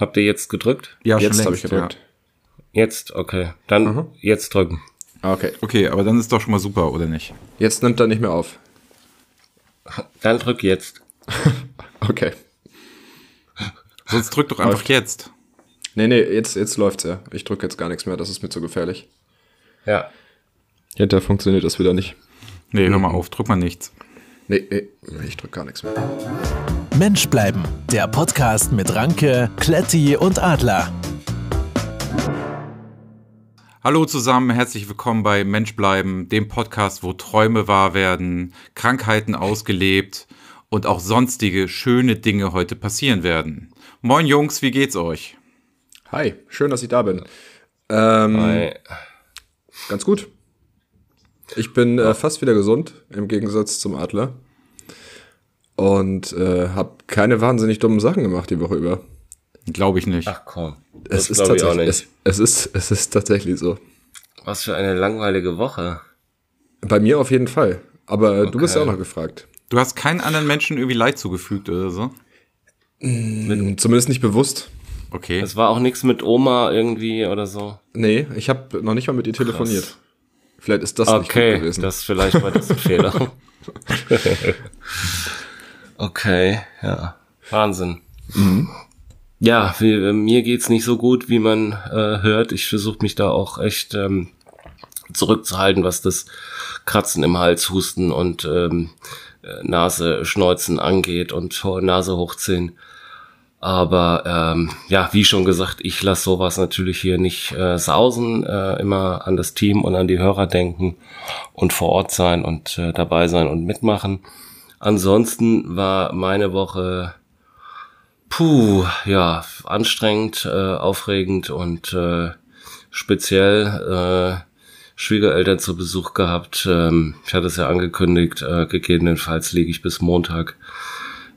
Habt ihr jetzt gedrückt? Ja, Jetzt schon habe ich gedrückt. Jetzt, okay. Dann Mhm. jetzt drücken. Okay. Ja. Okay, aber dann ist doch schon mal super, oder nicht? Jetzt nimmt er nicht mehr auf. Dann drück jetzt. Okay. Sonst drück doch einfach Läuft. jetzt. Nee, nee, jetzt, jetzt läuft's ja. Ich drücke jetzt gar nichts mehr, das ist mir zu gefährlich. Ja. Hinterher funktioniert das wieder nicht. Nee, hör mal auf, drück mal nichts. Nee, nee, ich drücke gar nichts mehr. Mensch bleiben, der Podcast mit Ranke, Kletti und Adler. Hallo zusammen, herzlich willkommen bei Mensch bleiben, dem Podcast, wo Träume wahr werden, Krankheiten ausgelebt und auch sonstige schöne Dinge heute passieren werden. Moin Jungs, wie geht's euch? Hi, schön, dass ich da bin. Ähm, Hi. Ganz gut. Ich bin äh, fast wieder gesund, im Gegensatz zum Adler. Und äh, habe keine wahnsinnig dummen Sachen gemacht die Woche über. Glaube ich nicht. Ach komm. Es ist, glaub ich auch tatsächlich, nicht. es, es, ist, es ist tatsächlich so. Was für eine langweilige Woche. Bei mir auf jeden Fall. Aber du bist Okay. ja auch noch gefragt. Du hast keinen anderen Menschen irgendwie Leid zugefügt oder so? Hm, Zumindest nicht bewusst. Okay. Es war auch nichts mit Oma irgendwie oder so. Nee, ich habe noch nicht mal mit ihr telefoniert. Vielleicht ist das nicht gut Okay, gewesen. das vielleicht war das ein Fehler. okay, ja. Wahnsinn. Ja, wie, äh, mir geht's nicht so gut, wie man äh, hört. Ich versuche mich da auch echt ähm, zurückzuhalten, was das Kratzen im Hals, Husten und ähm, äh, Nase, Schneuzen angeht und Nase hochziehen. Aber ähm, ja, wie schon gesagt, ich lasse sowas natürlich hier nicht äh, sausen, äh, immer an das Team und an die Hörer denken und vor Ort sein und äh, dabei sein und mitmachen. Ansonsten war meine Woche puh, ja, anstrengend, äh, aufregend und äh, speziell äh, Schwiegereltern zu Besuch gehabt. Ähm, ich hatte es ja angekündigt, äh, gegebenenfalls liege ich bis Montag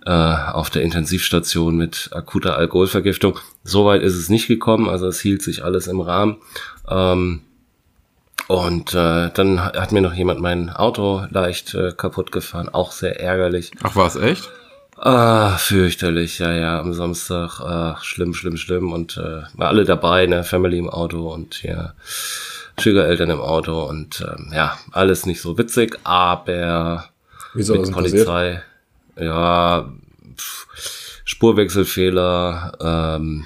äh, auf der Intensivstation mit akuter Alkoholvergiftung. Soweit ist es nicht gekommen, also es hielt sich alles im Rahmen. Ähm, und äh, dann hat mir noch jemand mein Auto leicht äh, kaputt gefahren, auch sehr ärgerlich. Ach, war es echt? Ah, fürchterlich, ja, ja, am Samstag, ach, schlimm, schlimm, schlimm und äh, war alle dabei, ne, Family im Auto und ja, Schwiegereltern im Auto und ähm, ja, alles nicht so witzig, aber Wie soll mit denn passiert? Polizei, ja, pff, Spurwechselfehler, ähm,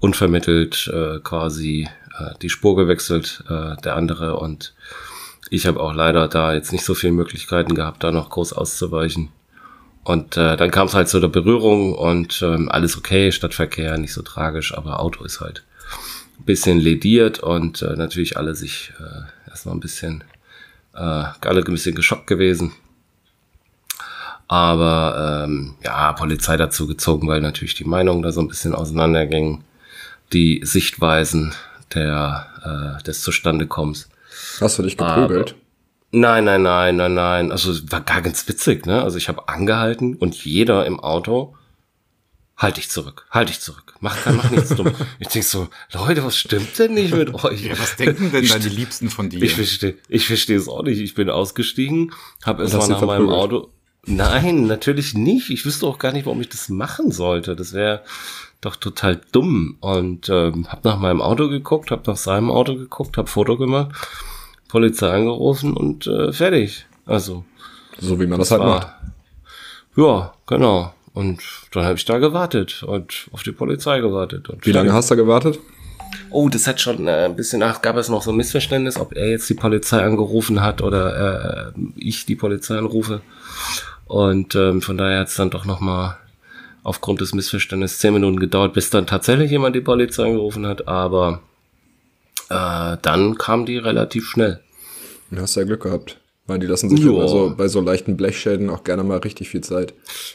unvermittelt äh, quasi äh, die Spur gewechselt, äh, der andere und ich habe auch leider da jetzt nicht so viele Möglichkeiten gehabt, da noch groß auszuweichen. Und äh, dann kam es halt zu der Berührung und ähm, alles okay, Stadtverkehr, nicht so tragisch, aber Auto ist halt ein bisschen lediert und äh, natürlich alle sich äh, erstmal ein bisschen, äh, alle ein bisschen geschockt gewesen. Aber ähm, ja, Polizei dazu gezogen, weil natürlich die Meinungen da so ein bisschen auseinandergingen, die Sichtweisen der, äh, des Zustandekommens. Hast du dich geprügelt? Nein, nein, nein, nein, nein. Also es war gar ganz witzig, ne? Also ich habe angehalten und jeder im Auto halt dich zurück, halt dich zurück. Mach, mach nichts dumm. Ich denk so, Leute, was stimmt denn nicht mit euch? Ja, was denken denn Ich deine Liebsten von dir? ich verstehe, ich verstehe es auch nicht. Ich bin ausgestiegen, habe erst mal hast sie nach meinem? Auto. Nein, natürlich nicht. Ich wüsste auch gar nicht, warum ich das machen sollte. Das wäre doch total dumm. Und ähm, habe nach meinem Auto geguckt, habe nach seinem Auto geguckt, habe Foto gemacht, Polizei angerufen und äh, fertig. Also So wie man das halt macht. ja, genau. Und dann habe ich da gewartet und auf die Polizei gewartet. Wie lange hast du gewartet? Oh, das hat schon äh, ein bisschen nach, gab es noch so ein Missverständnis, ob er jetzt die Polizei angerufen hat oder äh, ich die Polizei anrufe. Und ähm, von daher hat es dann doch nochmal aufgrund des Missverständnisses zehn Minuten gedauert, bis dann tatsächlich jemand die Polizei angerufen hat. Aber äh, dann kam die relativ schnell. Du hast ja Glück gehabt. Weil die lassen sich Ja. bei, so, bei so leichten Blechschäden auch gerne mal richtig viel Zeit.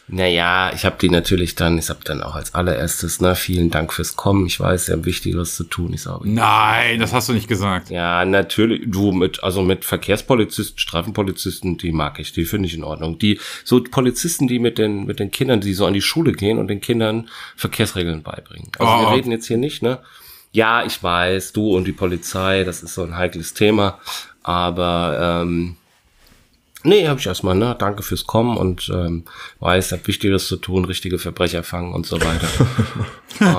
Naja, ich habe die natürlich dann, ich habe dann auch als allererstes, ne, vielen Dank fürs Kommen. Ich weiß, Sie haben Wichtigeres zu tun. Ich sage, Nein, das hast du nicht gesagt. Ja, natürlich. Du mit, also mit Verkehrspolizisten, Streifenpolizisten, die mag ich, die finde ich in Ordnung. Die, so Polizisten, die mit den, mit den Kindern, die so an die Schule gehen und den Kindern Verkehrsregeln beibringen. Also Oh. wir reden jetzt hier nicht, ne? Ja, ich weiß, du und die Polizei, das ist so ein heikles Thema, aber ähm, Nee, habe ich erstmal, ne? Danke fürs Kommen und ähm, weiß, hab Wichtiges zu tun, richtige Verbrecher fangen und so weiter.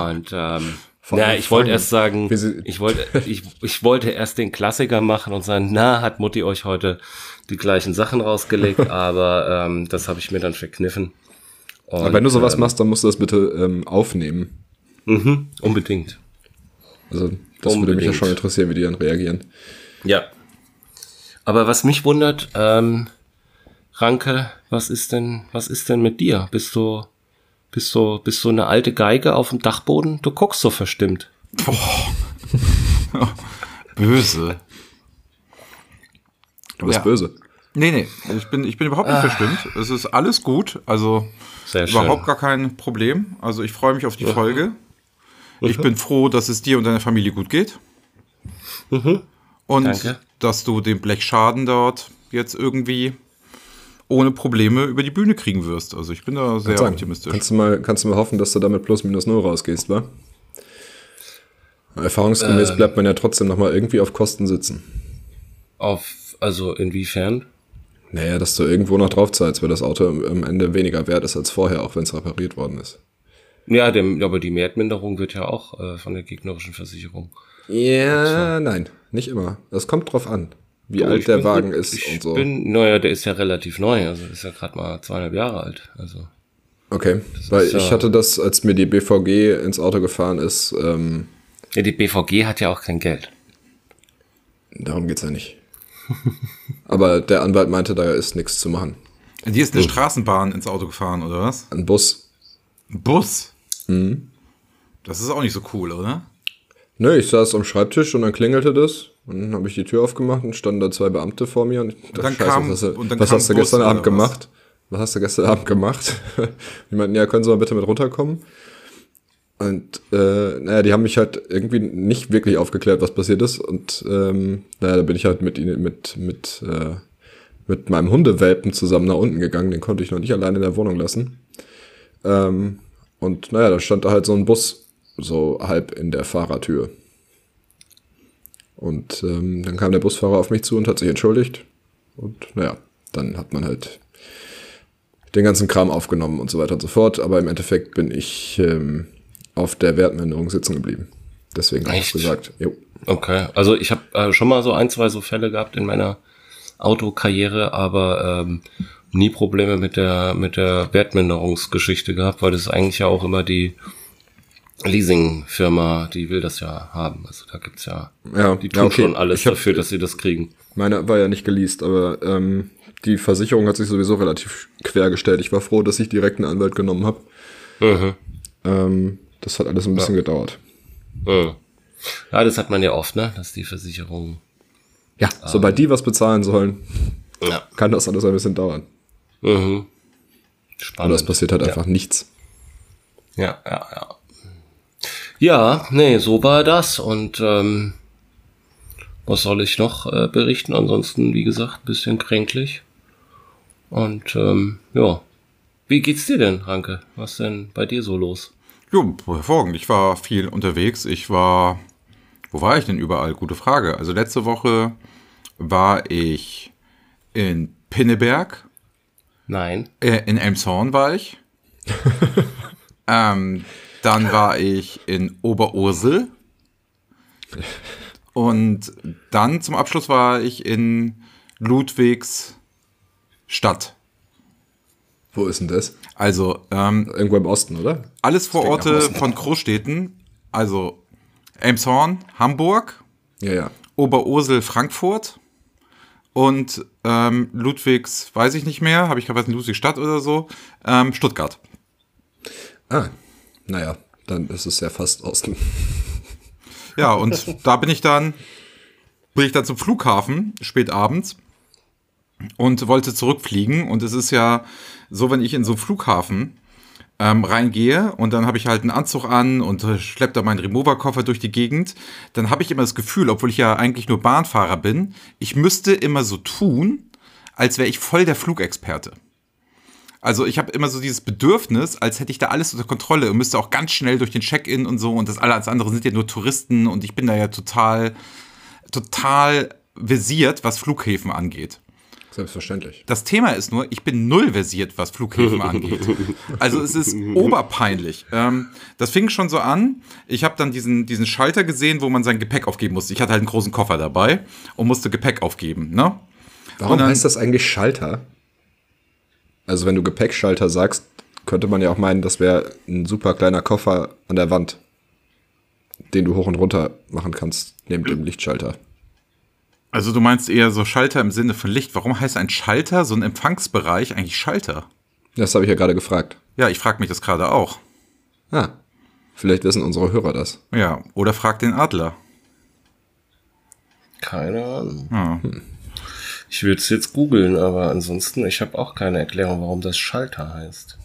und ähm, ja, ich wollte erst sagen, ich wollte, ich, ich wollte erst den Klassiker machen und sagen, na, hat Mutti euch heute die gleichen Sachen rausgelegt, aber ähm, das habe ich mir dann verkniffen. Und, aber wenn du sowas ähm, machst, dann musst du das bitte ähm, aufnehmen. Mhm, unbedingt. Also das unbedingt. würde mich ja schon interessieren, wie die dann reagieren. Ja. Aber was mich wundert, ähm, Ranke, was ist denn, was ist denn mit dir? Bist du bist du, bist du eine alte Geige auf dem Dachboden? Du guckst so verstimmt. Boah. böse. Du bist ja. böse. Nee, nee, ich bin, ich bin überhaupt nicht ah. verstimmt. Es ist alles gut. Also Sehr überhaupt schön. gar kein Problem. Also ich freue mich auf die mhm. Folge. Ich mhm. bin froh, dass es dir und deiner Familie gut geht. Mhm. Und Danke. dass du den Blechschaden dort jetzt irgendwie ohne Probleme über die Bühne kriegen wirst. Also ich bin da sehr sagen, optimistisch. Kannst du, mal, kannst du mal hoffen, dass du damit plus minus null rausgehst, wa? Erfahrungsgemäß ähm, bleibt man ja trotzdem nochmal irgendwie auf Kosten sitzen. Auf, also inwiefern? Naja, dass du irgendwo noch drauf zahlst, weil das Auto am Ende weniger wert ist als vorher, auch wenn es repariert worden ist. Ja, dem, aber die Mehrtminderung wird ja auch äh, von der gegnerischen Versicherung. Ja, nein, nicht immer. Das kommt drauf an wie oh, alt der Wagen gut. ist ich und so. Bin, naja, der ist ja relativ neu, also ist ja gerade mal zweieinhalb Jahre alt. Also. Okay, weil ich ja hatte das, als mir die BVG ins Auto gefahren ist. Ähm, ja, die BVG hat ja auch kein Geld. Darum geht's ja nicht. Aber der Anwalt meinte, da ist nichts zu machen. Die ist eine Straßenbahn ins Auto gefahren, oder was? Ein Bus. Ein Bus? Mhm. Das ist auch nicht so cool, oder? Nö, ich saß am Schreibtisch und dann klingelte das. Und dann habe ich die Tür aufgemacht und standen da zwei Beamte vor mir. Und ich dachte, dann Scheiße, kam, was, hast du, was hast du gestern Abend gemacht? Was hast du gestern Abend gemacht? die meinten, ja, können Sie mal bitte mit runterkommen? Und äh, naja, die haben mich halt irgendwie nicht wirklich aufgeklärt, was passiert ist. Und ähm, naja, da bin ich halt mit ihnen, mit, mit, äh, mit meinem Hundewelpen zusammen nach unten gegangen. Den konnte ich noch nicht alleine in der Wohnung lassen. Ähm, und naja, da stand da halt so ein Bus so halb in der Fahrertür. Und ähm, dann kam der Busfahrer auf mich zu und hat sich entschuldigt. Und naja, dann hat man halt den ganzen Kram aufgenommen und so weiter und so fort. Aber im Endeffekt bin ich ähm, auf der Wertminderung sitzen geblieben. Deswegen habe ich gesagt, jo. Okay, also ich habe äh, schon mal so ein, zwei so Fälle gehabt in meiner Autokarriere, aber ähm, nie Probleme mit der mit der Wertminderungsgeschichte gehabt, weil das ist eigentlich ja auch immer die Leasingfirma, die will das ja haben. Also da gibt's ja, ja die tun ja, okay. schon alles hab, dafür, dass sie das kriegen. Meine war ja nicht geleast, aber ähm, die Versicherung hat sich sowieso relativ quer gestellt. Ich war froh, dass ich direkt einen Anwalt genommen habe. Mhm. Ähm, das hat alles ein bisschen ja. gedauert. Mhm. Ja, das hat man ja oft, ne, dass die Versicherung. Ja, ähm, sobald die was bezahlen sollen, ja. kann das alles ein bisschen dauern. Mhm. Spannend. Und das passiert halt einfach nichts. Ja, ja, ja. Ja, nee, so war das und ähm, was soll ich noch äh, berichten? Ansonsten, wie gesagt, ein bisschen kränklich. Und ähm, ja, wie geht's dir denn, Ranke? Was denn bei dir so los? Jo, hervorragend. Ich war viel unterwegs. Ich war, wo war ich denn überall? Gute Frage. Also letzte Woche war ich in Pinneberg. Nein. Äh, in Elmshorn war ich. ähm, dann war ich in Oberursel. Und dann zum Abschluss war ich in Ludwigs Stadt. Wo ist denn das? Also, ähm, irgendwo im Osten, oder? Alles Vororte von Großstädten. Also Elmshorn, Hamburg. Ja, ja. Oberursel, Frankfurt. Und ähm, Ludwigs, weiß ich nicht mehr, habe ich gerade in Ludwigsstadt oder so, ähm, Stuttgart. Ah, naja, dann ist es ja fast Osten. Ja, und da bin ich dann, bin ich dann zum Flughafen, spät abends, und wollte zurückfliegen. Und es ist ja so, wenn ich in so einen Flughafen ähm, reingehe und dann habe ich halt einen Anzug an und schleppe da meinen Remover-Koffer durch die Gegend, dann habe ich immer das Gefühl, obwohl ich ja eigentlich nur Bahnfahrer bin, ich müsste immer so tun, als wäre ich voll der Flugexperte. Also ich habe immer so dieses Bedürfnis, als hätte ich da alles unter Kontrolle und müsste auch ganz schnell durch den Check-in und so und das alles andere sind ja nur Touristen und ich bin da ja total, total versiert, was Flughäfen angeht. Selbstverständlich. Das Thema ist nur, ich bin null versiert, was Flughäfen angeht. Also es ist oberpeinlich. Ähm, das fing schon so an. Ich habe dann diesen, diesen Schalter gesehen, wo man sein Gepäck aufgeben musste. Ich hatte halt einen großen Koffer dabei und musste Gepäck aufgeben. Ne? Warum dann- heißt das eigentlich Schalter? Also wenn du Gepäckschalter sagst, könnte man ja auch meinen, das wäre ein super kleiner Koffer an der Wand, den du hoch und runter machen kannst, neben dem Lichtschalter. Also du meinst eher so Schalter im Sinne von Licht. Warum heißt ein Schalter, so ein Empfangsbereich, eigentlich Schalter? Das habe ich ja gerade gefragt. Ja, ich frage mich das gerade auch. Ah, vielleicht wissen unsere Hörer das. Ja, oder frag den Adler. Keine Ahnung. Ja. Ich würde es jetzt googeln, aber ansonsten, ich habe auch keine Erklärung, warum das Schalter heißt.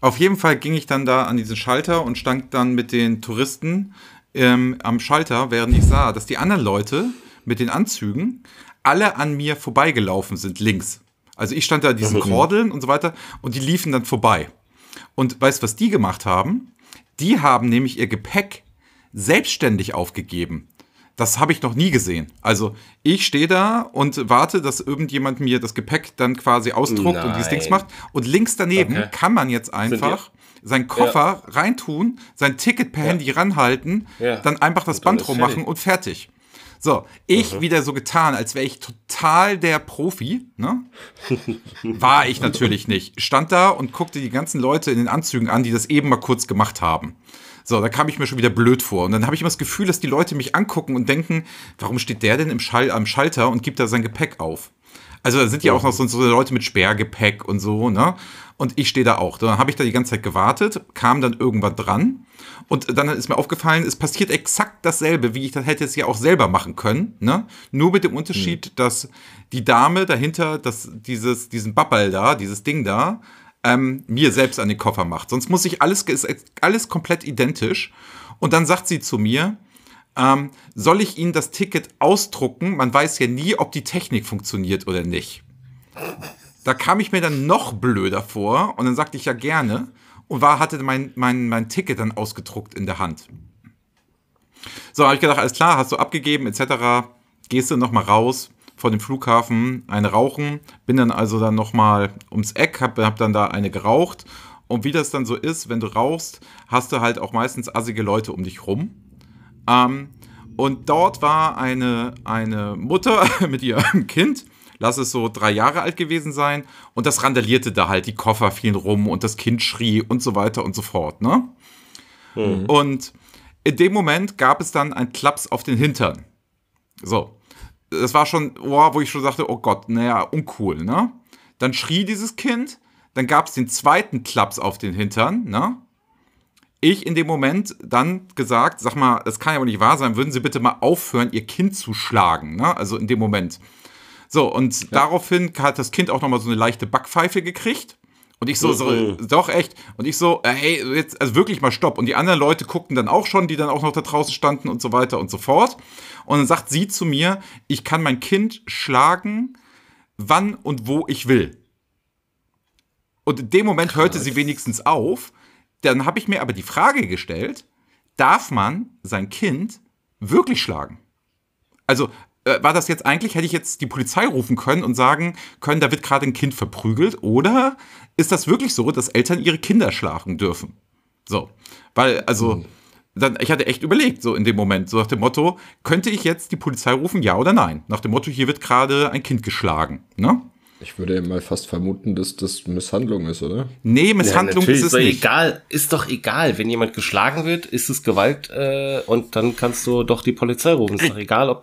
Auf jeden Fall ging ich dann da an diesen Schalter und stand dann mit den Touristen ähm, am Schalter, während ich sah, dass die anderen Leute mit den Anzügen alle an mir vorbeigelaufen sind, links. Also ich stand da an diesen Kordeln und so weiter und die liefen dann vorbei. Und weißt was die gemacht haben? Die haben nämlich ihr Gepäck selbstständig aufgegeben. Das habe ich noch nie gesehen. Also ich stehe da und warte, dass irgendjemand mir das Gepäck dann quasi ausdruckt und dieses Nein. Dings macht. Und links daneben Okay. kann man jetzt einfach seinen Koffer reintun, sein Ticket per Handy ranhalten, Ja. dann einfach das Und Band rummachen und fertig. So, ich wieder so getan, als wäre ich total der Profi, ne? War ich natürlich nicht. Stand da und guckte die ganzen Leute in den Anzügen an, die das eben mal kurz gemacht haben. So, da kam ich mir schon wieder blöd vor. Und dann habe ich immer das Gefühl, dass die Leute mich angucken und denken, warum steht der denn im Schall, am Schalter und gibt da sein Gepäck auf? Also da sind ja auch noch so, so Leute mit Sperrgepäck und so, ne? Und ich stehe da auch. Dann habe ich da die ganze Zeit gewartet, kam dann irgendwann dran. Und dann ist mir aufgefallen, es passiert exakt dasselbe, wie ich das hätte es ja auch selber machen können. Ne? Nur mit dem Unterschied, dass die Dame dahinter das, dieses, diesen Babbel da, dieses Ding da, ähm, mir selbst an den Koffer macht. Sonst muss ich alles, ist alles komplett identisch. Und dann sagt sie zu mir, ähm, soll ich Ihnen das Ticket ausdrucken? Man weiß ja nie, ob die Technik funktioniert oder nicht. Da kam ich mir dann noch blöder vor und dann sagte ich ja gerne und war, hatte mein, mein, mein Ticket dann ausgedruckt in der Hand. So, habe ich gedacht, alles klar, hast du abgegeben, etc. Gehst du nochmal raus vor dem Flughafen, eine rauchen, bin dann also dann nochmal ums Eck, hab, hab dann da eine geraucht. Und wie das dann so ist, wenn du rauchst, hast du halt auch meistens assige Leute um dich rum. Ähm, und dort war eine, eine Mutter mit ihrem Kind, lass es so drei Jahre alt gewesen sein, und das randalierte da halt, die Koffer fielen rum und das Kind schrie und so weiter und so fort, ne? Und in dem Moment gab es dann einen Klaps auf den Hintern. So. Das war schon, oh, wo ich schon sagte, oh Gott, naja, uncool, ne? Dann schrie dieses Kind, dann gab es den zweiten Klaps auf den Hintern, ne? Ich in dem Moment dann gesagt, sag mal, das kann ja wohl nicht wahr sein, würden Sie bitte mal aufhören, Ihr Kind zu schlagen, ne? Also in dem Moment. So, und daraufhin hat das Kind auch nochmal so eine leichte Backpfeife gekriegt. Und ich so, so doch echt. Und ich so, hey, jetzt, also wirklich mal stopp. Und die anderen Leute guckten dann auch schon, die dann auch noch da draußen standen und so weiter und so fort. Und dann sagt sie zu mir, ich kann mein Kind schlagen, wann und wo ich will. Und in dem Moment hörte sie wenigstens auf. Dann habe ich mir aber die Frage gestellt, darf man sein Kind wirklich schlagen? Also war das jetzt eigentlich, hätte ich jetzt die Polizei rufen können und sagen können, da wird gerade ein Kind verprügelt? Oder ist das wirklich so, dass Eltern ihre Kinder schlagen dürfen? So, weil, also, dann, ich hatte echt überlegt, so in dem Moment, so nach dem Motto, könnte ich jetzt die Polizei rufen, ja oder nein? Nach dem Motto, hier wird gerade ein Kind geschlagen, ne? Ich würde ja mal fast vermuten, dass das Misshandlung ist, oder? Nee, Ja, Misshandlung natürlich ist es nicht. egal. Ist doch egal, wenn jemand geschlagen wird, ist es Gewalt äh, und dann kannst du doch die Polizei rufen. Ist doch egal, ob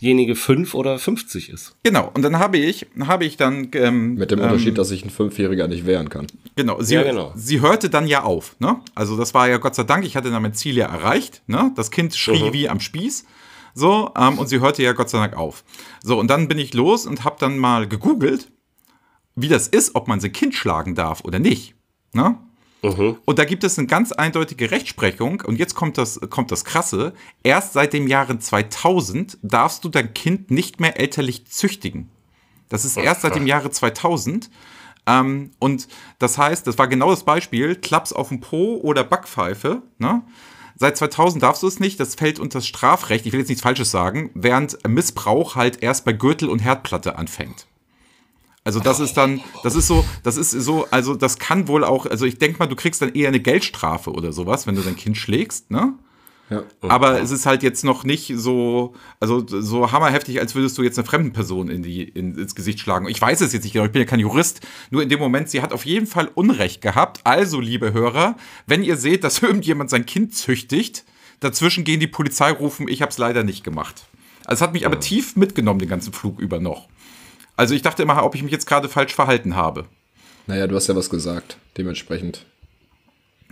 derjenige fünf oder 50 ist. Genau, und dann habe ich, habe ich dann, ähm, Mit dem ähm, Unterschied, dass sich ein Fünfjähriger nicht wehren kann. Genau, sie, Ja, genau. sie hörte dann ja auf. Ne? Also das war ja Gott sei Dank, ich hatte dann mein Ziel ja erreicht. Ne? Das Kind schrie Mhm. wie am Spieß. So, ähm, und sie hörte ja Gott sei Dank auf. So, und dann bin ich los und habe dann mal gegoogelt, wie das ist, ob man sein Kind schlagen darf oder nicht. Ne? Und da gibt es eine ganz eindeutige Rechtsprechung. Und jetzt kommt das, kommt das Krasse. Erst seit dem Jahre 2000 darfst du dein Kind nicht mehr elterlich züchtigen. Das ist erst seit dem Jahre 2000. Ähm, und das heißt, das war genau das Beispiel, Klaps auf dem Po oder Backpfeife. Ne? Seit 2000 darfst du es nicht, das fällt unter das Strafrecht, ich will jetzt nichts Falsches sagen, während Missbrauch halt erst bei Gürtel und Herdplatte anfängt. Also das ist dann, das ist so, das ist so, also das kann wohl auch, also ich denke mal, du kriegst dann eher eine Geldstrafe oder sowas, wenn du dein Kind schlägst, ne? Ja. Aber es ist halt jetzt noch nicht so, also so hammerheftig, als würdest du jetzt einer fremden Person in die, in, ins Gesicht schlagen. Ich weiß es jetzt nicht genau, ich bin ja kein Jurist. Nur in dem Moment, sie hat auf jeden Fall Unrecht gehabt. Also, liebe Hörer, wenn ihr seht, dass irgendjemand sein Kind züchtigt, dazwischen gehen die Polizei rufen, ich habe es leider nicht gemacht. Also es hat mich aber tief mitgenommen, den ganzen Flug über noch. Also ich dachte immer, ob ich mich jetzt gerade falsch verhalten habe. Naja, du hast ja was gesagt, dementsprechend.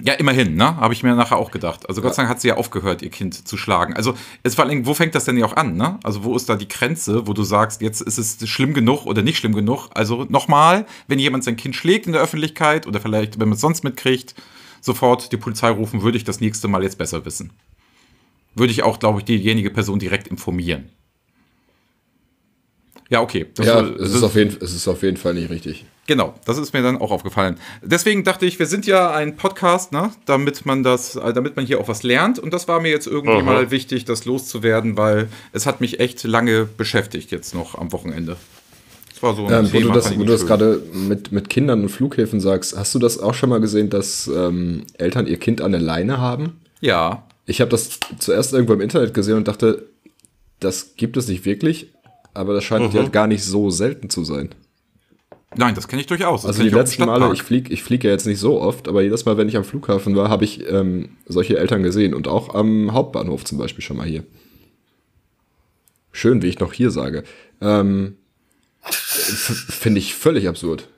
Ja, immerhin, ne? Habe ich mir nachher auch gedacht. Also Gott sei Dank hat sie ja aufgehört, ihr Kind zu schlagen. Also es vor allem, wo fängt das denn ja auch an, ne? Also wo ist da die Grenze, wo du sagst, jetzt ist es schlimm genug oder nicht schlimm genug? Also nochmal, wenn jemand sein Kind schlägt in der Öffentlichkeit oder vielleicht, wenn man es sonst mitkriegt, sofort die Polizei rufen, würde ich das nächste Mal jetzt besser wissen. Würde ich auch, glaube ich, diejenige Person direkt informieren. Ja, okay. Das ja, soll- es das- ist, auf jeden, es ist auf jeden Fall nicht richtig. Genau, das ist mir dann auch aufgefallen. Deswegen dachte ich, wir sind ja ein Podcast, ne, damit man das, äh, damit man hier auch was lernt. Und das war mir jetzt irgendwie mal wichtig, das loszuwerden, weil es hat mich echt lange beschäftigt jetzt noch am Wochenende. Das war so ein Ähm, wo du Thema, das, wo du das schön. gerade mit, mit Kindern und Flughäfen sagst, hast du das auch schon mal gesehen, dass ähm, Eltern ihr Kind an der Leine haben? Ja, Ich habe das zuerst irgendwo im Internet gesehen und dachte, das gibt es nicht wirklich, aber das scheint ja gar nicht so selten zu sein. nein, das kenne ich durchaus. Das Also die letzten Male, ich fliege ich flieg ja jetzt nicht so oft, aber jedes Mal, wenn ich am Flughafen war, habe ich ähm, solche Eltern gesehen und auch am Hauptbahnhof zum Beispiel schon mal hier. Schön, wie ich noch hier sage. Ähm, Finde ich völlig absurd.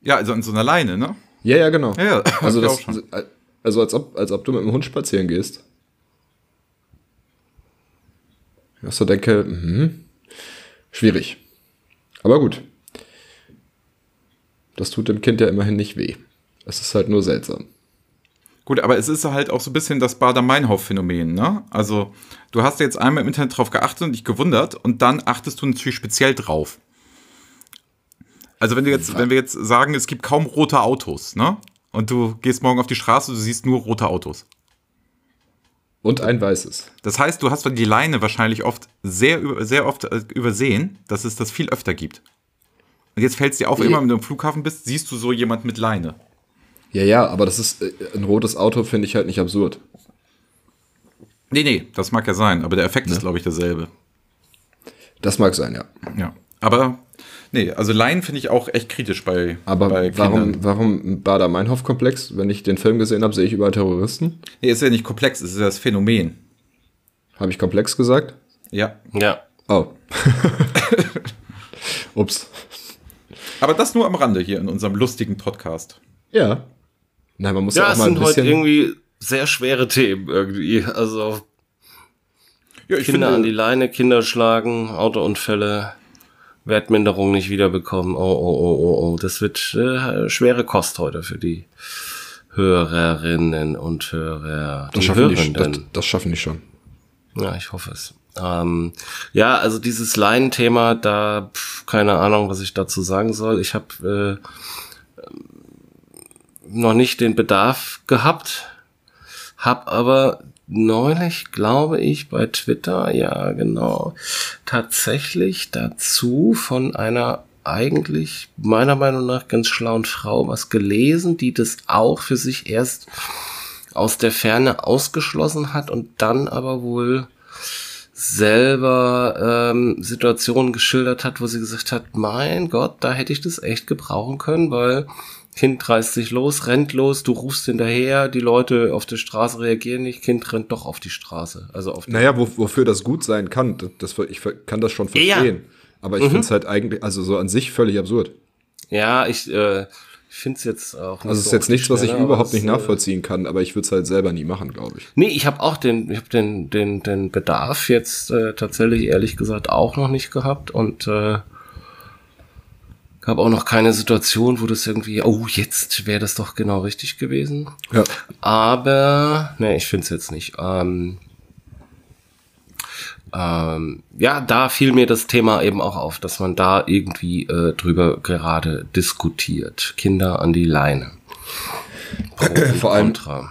Ja, also an so einer Leine, ne? Ja, ja, genau. Ja, ja, also, das, also als ob, als ob du mit dem Hund spazieren gehst. Ich so denke, mhm, schwierig. Aber gut. Das tut dem Kind ja immerhin nicht weh. Es ist halt nur seltsam. Gut, aber es ist halt auch so ein bisschen das Bader-Meinhof-Phänomen, ne? Also, du hast jetzt einmal im Internet drauf geachtet und dich gewundert und dann achtest du natürlich speziell drauf. Also, wenn du jetzt, wenn wir jetzt sagen, es gibt kaum rote Autos, ne? Und du gehst morgen auf die Straße, du siehst nur rote Autos. Und ein weißes. Das heißt, du hast die Leine wahrscheinlich oft sehr, sehr oft äh, übersehen, dass es das viel öfter gibt. Und jetzt fällt es dir auf, Nee. immer wenn du im Flughafen bist, siehst du so jemand mit Leine. Ja, ja, aber das ist äh, ein rotes Auto, finde ich halt nicht absurd. Nee, nee, das mag ja sein, aber der Effekt ist, glaube ich, derselbe. Das mag sein, ja. Ja. Aber, nee, also Leinen finde ich auch echt kritisch bei, Aber bei warum, warum Bader-Meinhof-Komplex? Wenn ich den Film gesehen habe, sehe ich überall Terroristen. Nee, ist ja nicht komplex, es ist ja das Phänomen. Habe ich komplex gesagt? Ja. Ja. Oh. Ups. Aber das nur am Rande hier in unserem lustigen Podcast. Ja. Nein, man muss ja, Ja, auch es mal ein sind heute bisschen. irgendwie sehr schwere Themen irgendwie. Also Ja, ich Kinder finde, an die Leine, Kinder schlagen, Autounfälle, Wertminderung nicht wiederbekommen. Oh, oh, oh, oh, oh. Das wird äh, schwere Kost heute für die Hörerinnen und Hörer. das, schaffen die, das, das schaffen die schon. Ja, ich hoffe es. Ähm, ja, also dieses Laienthema, da pf, keine Ahnung, was ich dazu sagen soll. Ich habe äh, noch nicht den Bedarf gehabt, hab aber neulich, glaube ich, bei Twitter, ja genau, tatsächlich dazu von einer eigentlich meiner Meinung nach ganz schlauen Frau was gelesen, die das auch für sich erst aus der Ferne ausgeschlossen hat und dann aber wohl selber ähm, Situationen geschildert hat, wo sie gesagt hat, mein Gott, da hätte ich das echt gebrauchen können, weil Kind reißt sich los, rennt los, du rufst hinterher, die Leute auf der Straße reagieren nicht, Kind rennt doch auf die Straße. Also auf Naja, wo, wofür das gut sein kann, das, ich kann das schon Ja, ja. verstehen. Aber ich finde es halt eigentlich, also so an sich völlig absurd. Ja, ich äh, finde es jetzt auch nicht Also es ist so jetzt nichts, was ich überhaupt nicht äh, nachvollziehen kann, aber ich würde es halt selber nie machen, glaube ich. Nee, ich habe auch den, ich habe den, den, den Bedarf jetzt äh, tatsächlich ehrlich gesagt auch noch nicht gehabt und äh, gab auch noch keine Situation, wo das irgendwie, oh, jetzt wäre das doch genau richtig gewesen. Ja. Aber, nee, ich finde es jetzt nicht. Ähm, ähm, ja, da fiel mir das Thema eben auch auf, dass man da irgendwie äh, drüber gerade diskutiert. Kinder an die Leine. Und Vor allem- Contra.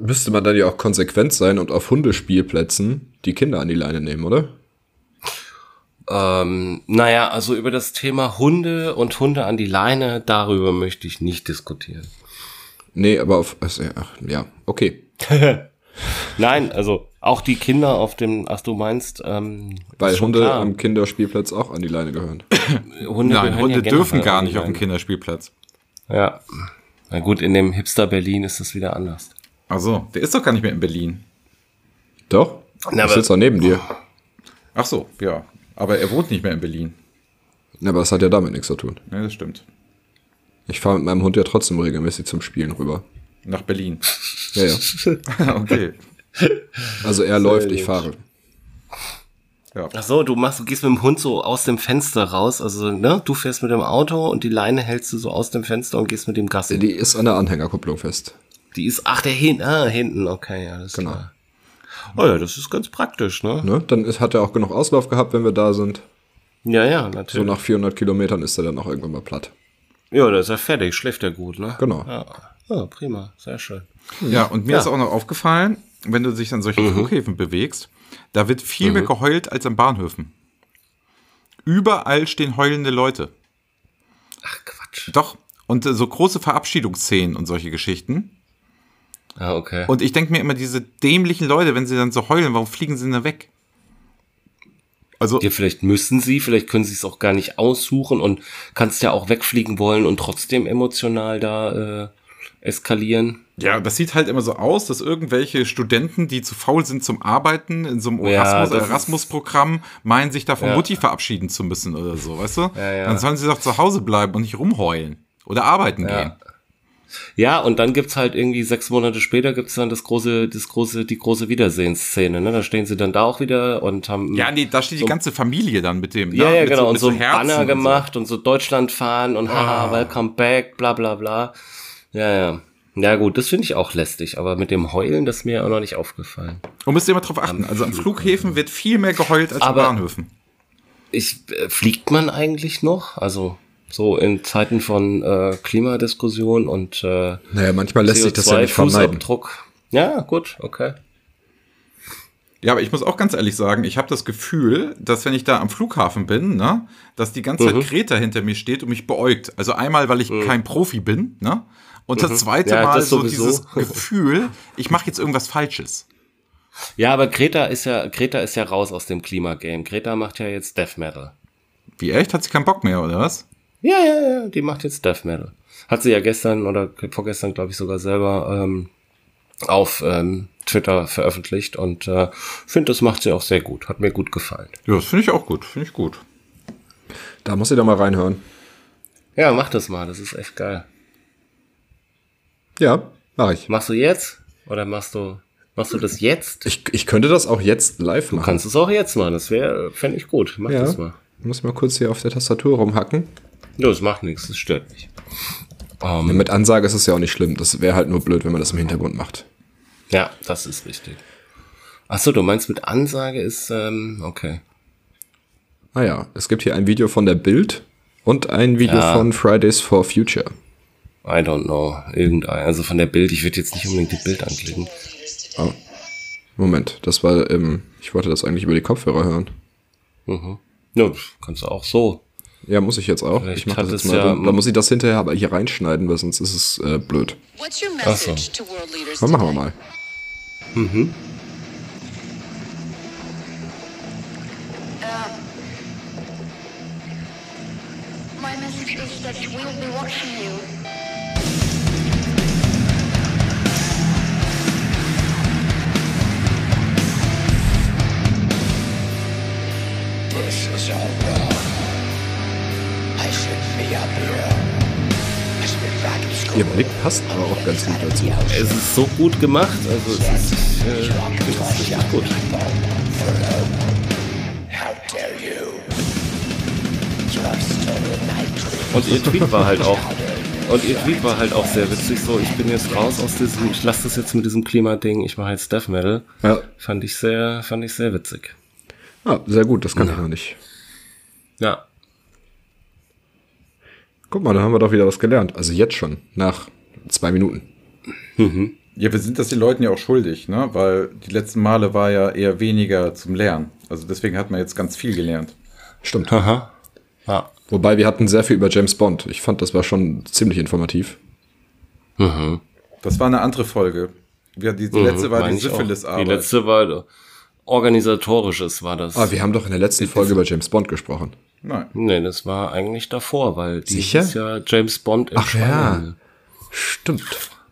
Müsste man dann ja auch konsequent sein und auf Hundespielplätzen die Kinder an die Leine nehmen, oder? Ähm, naja, also über das Thema Hunde und Hunde an die Leine, darüber möchte ich nicht diskutieren. Nee, aber auf, also, ach, ja, okay. Nein, also auch die Kinder auf dem, ach du meinst, ähm, Weil Hunde klar. am Kinderspielplatz auch an die Leine gehören. Hunde Nein, gehören Hunde ja dürfen gar nicht auf dem. Kinderspielplatz. Ja. Na gut, in dem Hipster Berlin ist das wieder anders. Also, der ist doch gar nicht mehr in Berlin. Doch? Na, ich sitze doch neben dir. Ach so, ja. Aber er wohnt nicht mehr in Berlin. Ja, aber das hat ja damit nichts zu tun. Ja, das stimmt. Ich fahre mit meinem Hund ja trotzdem regelmäßig zum Spielen rüber. Nach Berlin. Ja, ja. okay. Also er läuft, ich fahre. Ach so, du machst, du gehst mit dem Hund so aus dem Fenster raus, also ne, du fährst mit dem Auto und die Leine hältst du so aus dem Fenster und gehst mit dem Gassi. Die ist an der Anhängerkupplung fest. Die ist, ach, der hinten, ah, hinten, okay, ja, das Genau. Klar. Oh ja, das ist ganz praktisch, ne? Ne? Dann ist, hat er auch genug Auslauf gehabt, wenn wir da sind. Ja, ja, So natürlich. nach 400 Kilometern ist er dann auch irgendwann mal platt. ja, da ist er fertig, schläft er gut, ne? Genau. Ja, ja prima, sehr schön. Ja, und mir Ja. ist auch noch aufgefallen, wenn du dich an solchen Flughäfen bewegst, da wird viel mehr geheult als an Bahnhöfen. Überall stehen heulende Leute. Ach, Quatsch. Doch. Und äh, so große Verabschiedungsszenen und solche Geschichten. Ah, okay. Und ich denke mir immer, diese dämlichen Leute, wenn sie dann so heulen, warum fliegen sie denn da weg? Also, Ja, vielleicht müssen sie, vielleicht können sie es auch gar nicht aussuchen und kannst ja auch wegfliegen wollen und trotzdem emotional da äh, eskalieren. ja, das sieht halt immer so aus, dass irgendwelche Studenten, die zu faul sind zum Arbeiten, in so einem Ja, Erasmus-Programm, meinen, sich da von Ja. Mutti verabschieden zu müssen oder so, weißt du? Ja, ja. Dann sollen sie doch zu Hause bleiben und nicht rumheulen. Oder arbeiten Ja. gehen. Ja, und dann gibt's halt irgendwie sechs Monate später gibt's dann das große, das große, die große Wiedersehensszene, ne? Da stehen sie dann da auch wieder und haben. Ja, nee, da steht die So- ganze Familie dann mit dem. Ja, ne? ja, mit genau. und mit so Herzen Banner und so. Ah. gemacht und so Deutschland fahren und haha, welcome back, bla bla bla. Ja, ja. Ja gut, das finde ich auch lästig, aber mit dem Heulen, das ist mir auch noch nicht aufgefallen. Und müsst ihr immer drauf achten. Also an Flughäfen wird viel mehr geheult als Aber- an Bahnhöfen. Ich, äh, fliegt man eigentlich noch? Also so in Zeiten von äh, Klimadiskussion und äh, Naja, manchmal lässt sich das ja nicht vermeiden. CO2-Fußabdruck. Ja, gut, okay. Ja, aber ich muss auch ganz ehrlich sagen, ich habe das Gefühl, dass wenn ich da am Flughafen bin, ne, dass die ganze Mhm. Zeit Greta hinter mir steht und mich beäugt. Also einmal, weil ich kein Profi bin, ne? Und das zweite Mhm. Ja, Mal das so dieses Gefühl, ich mache jetzt irgendwas Falsches. Ja, aber Greta ist ja, Greta ist ja raus aus dem Klimagame. Greta macht ja jetzt Death Metal. Wie echt? Hat sie keinen Bock mehr, oder was? Ja, ja, ja, die macht jetzt Death Metal. Hat sie ja gestern oder vorgestern, glaube ich, sogar selber ähm, auf ähm, Twitter veröffentlicht und äh, finde, das macht sie auch sehr gut. Hat mir gut gefallen. Ja, das finde ich auch gut. Finde ich gut. Da muss ich da mal reinhören. Ja, mach das mal, das ist echt geil. Ja, mache ich. Machst du jetzt? Oder machst du, machst du das jetzt? ich. Ich könnte das auch jetzt live Du machen. kannst es auch jetzt machen, das wäre, fände ich gut. Mach ja. das mal. Ich muss mal kurz hier auf der Tastatur rumhacken. Ja, das macht nichts, das stört nicht. Ja, mit Ansage ist es ja auch nicht schlimm. Das wäre halt nur blöd, wenn man das im Hintergrund macht. Ja, das ist richtig. Ach so, du meinst mit Ansage ist, ähm, okay. Ah ja, es gibt hier ein Video von der Bild und ein Video Ja. von Fridays for Future. I don't know. Irgendein, also von der Bild, ich würde jetzt nicht unbedingt die Bild anklicken. Oh. Moment, das war, ähm, ich wollte das eigentlich über die Kopfhörer hören. Ja, kannst du auch so. Ja, muss ich jetzt auch. Vielleicht ich mach hat das jetzt mal. ja- dann, dann muss ich das hinterher aber hier reinschneiden, weil sonst ist es äh, blöd. What's your Ach so. message to world leaders Aber machen wir mal. My message is that Ihr Blick passt aber auch ganz gut dazu. Es ist so gut gemacht, also es ist, äh, ich finde es richtig gut. Und ihr Tweet war halt auch, und ihr Tweet war halt auch sehr witzig, so, ich bin jetzt raus aus diesem, ich lasse das jetzt mit diesem Klimading, ich mache jetzt Death Metal. Ja. Fand ich sehr, fand ich sehr witzig. Ah, sehr gut, das kann ich noch nicht. Ja. Guck mal, da haben wir doch wieder was gelernt. Also jetzt schon, nach zwei Minuten. Ja, wir sind das den Leuten ja auch schuldig, ne? Weil die letzten Male war ja eher weniger zum Lernen. Also deswegen hat man jetzt ganz viel gelernt. Stimmt. Aha. Ja. Wobei wir hatten sehr viel über James Bond. Ich fand, das war schon ziemlich informativ. Das war eine andere Folge. Ja, die, die letzte war Mhm, die auch. Die letzte war organisatorisches war das. Ah, wir haben doch in der letzten Folge über James Bond gesprochen. Nein. Nee, das war eigentlich davor, weil die Sicher? hieß ja James Bond im Ach ja. Schweinehundel. Stimmt.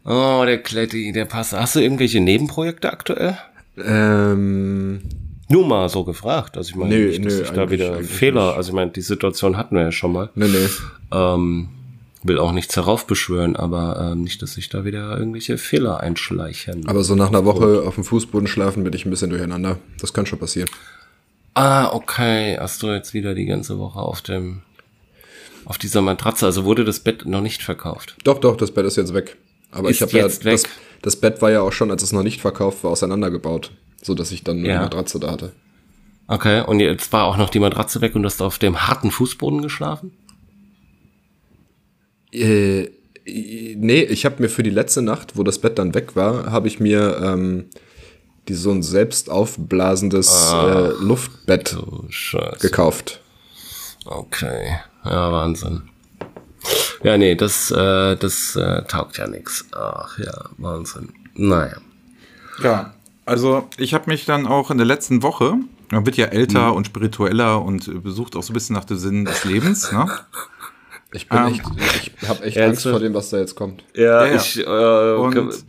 Oh, der Kletti, der passt. Hast du irgendwelche Nebenprojekte aktuell? Ähm, Nur mal so gefragt. Also ich meine, Nö, nicht, dass nö, ich da wieder Fehler, nicht. also ich meine, die Situation hatten wir ja schon mal. nee, nee. Ähm, will auch nichts heraufbeschwören, aber ähm, nicht, dass sich da wieder irgendwelche Fehler einschleichen. Aber so nach einer Woche auf dem Fußboden schlafen bin ich ein bisschen durcheinander. Das kann schon passieren. Ah, okay. Hast du jetzt wieder die ganze Woche auf dem auf dieser Matratze? Also wurde das Bett noch nicht verkauft? Doch, doch, das Bett ist jetzt weg. Aber Ist ich habe ja weg? das, das Bett war ja auch schon, als es noch nicht verkauft war, auseinandergebaut, so dass ich dann nur Ja. die Matratze da hatte. Okay. Und jetzt war auch noch die Matratze weg und du hast auf dem harten Fußboden geschlafen? Äh, nee, ich habe mir für die letzte Nacht, wo das Bett dann weg war, habe ich mir ähm, die, so ein selbst aufblasendes äh, Luftbett Oh, gekauft. Okay. Ja, Wahnsinn. Ja, nee, das, äh, das äh, taugt ja nix. Ach ja, Wahnsinn. Naja. Ja, also ich habe mich dann auch in der letzten Woche, man wird ja älter und spiritueller und äh, besucht auch so ein bisschen nach dem Sinn des Lebens, ne? Ich bin Ähm, echt, ich habe echt Angst vor dem, was da jetzt kommt. Ja, Ja, ja. ich, äh, Und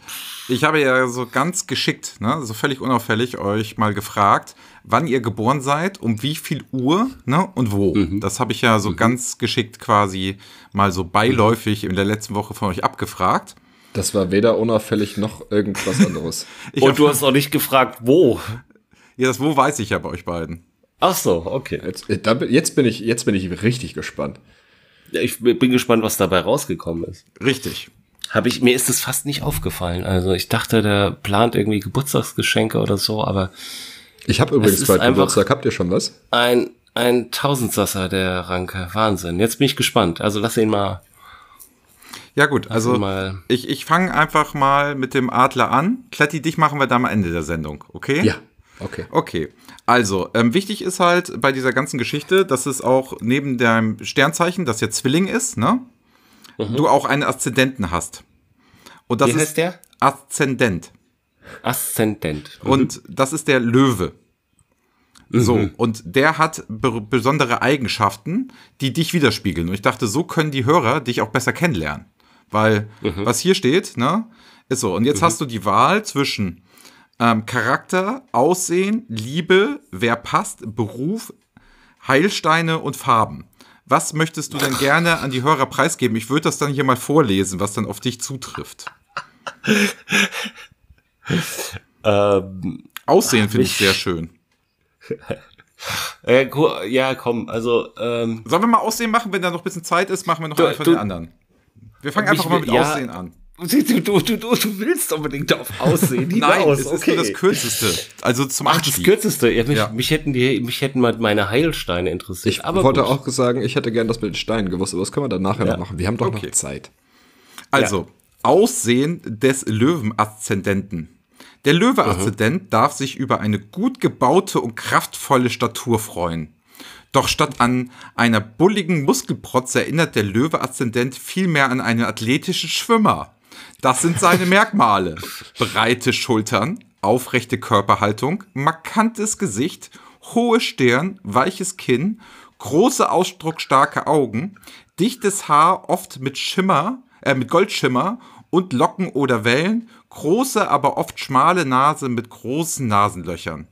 ich habe ja so ganz geschickt, ne, so völlig unauffällig euch mal gefragt, wann ihr geboren seid, um wie viel Uhr, ne, und wo. Das habe ich ja so ganz geschickt quasi mal so beiläufig in der letzten Woche von euch abgefragt. Das war weder unauffällig noch irgendwas anderes. Ich und du hast auch nicht gefragt, wo. ja, das wo weiß ich ja bei euch beiden. Ach so, okay. Jetzt, äh, jetzt, bin ich, jetzt bin ich richtig gespannt. Ja, ich bin gespannt, was dabei rausgekommen ist. Richtig. Habe ich, mir ist es fast nicht aufgefallen. Also ich dachte, der plant irgendwie Geburtstagsgeschenke oder so, aber Ich habe übrigens bald Geburtstag. Habt ihr schon was? ein, ein Tausendsasser, der Ranke. Wahnsinn. Jetzt bin ich gespannt. Also lass ihn mal. Ja gut, also mal- ich, ich fange einfach mal mit dem Adler an. Kletti, dich machen wir da am Ende der Sendung, okay? Ja. Okay. Okay, also ähm, wichtig ist halt bei dieser ganzen Geschichte, dass es auch neben deinem Sternzeichen, das ja Zwilling ist, ne, du auch einen Aszendenten hast. Und das Mhm. Wie ist heißt der? Aszendent. Aszendent. Und das ist der Löwe. So, Mhm. und der hat be besondere Eigenschaften, die dich widerspiegeln. Und ich dachte, so können die Hörer dich auch besser kennenlernen. Weil, Mhm. was hier steht, ne, ist so. Und jetzt hast du die Wahl zwischen ähm, Charakter, Aussehen, Liebe, wer passt, Beruf, Heilsteine und Farben. Was möchtest du denn gerne an die Hörer preisgeben? Ich würde das dann hier mal vorlesen, was dann auf dich zutrifft. Ähm, Aussehen finde ich ich- sehr schön. ja, komm, also, ähm, Sollen wir mal Aussehen machen? Wenn da noch ein bisschen Zeit ist, machen wir noch Du- einen von du- den anderen. Wir fangen Mich einfach mal mit ja. Aussehen an. Du, du, du, du, willst unbedingt auf Aussehen Nein, hinaus. es ist nur das Kürzeste. Also zum Ach, das kürzeste. Ja, mich, Ja. mich hätten die, mich hätten mal meine Heilsteine interessiert. Ich aber wollte gut. auch sagen, ich hätte gern das mit den Steinen gewusst, aber das können wir dann nachher Ja. noch machen. Wir haben doch Okay. noch Zeit. Also, Aussehen des Löwen-Aszendenten. Der Löwe-Aszendent darf sich über eine gut gebaute und kraftvolle Statur freuen. Doch statt an einer bulligen Muskelprotze erinnert der Löwe-Aszendent vielmehr an einen athletischen Schwimmer. Das sind seine Merkmale. Breite Schultern, aufrechte Körperhaltung, markantes Gesicht, hohe Stirn, weiches Kinn, große ausdrucksstarke Augen, dichtes Haar oft mit Schimmer, äh, mit Goldschimmer und Locken oder Wellen, große, aber oft schmale Nase mit großen Nasenlöchern.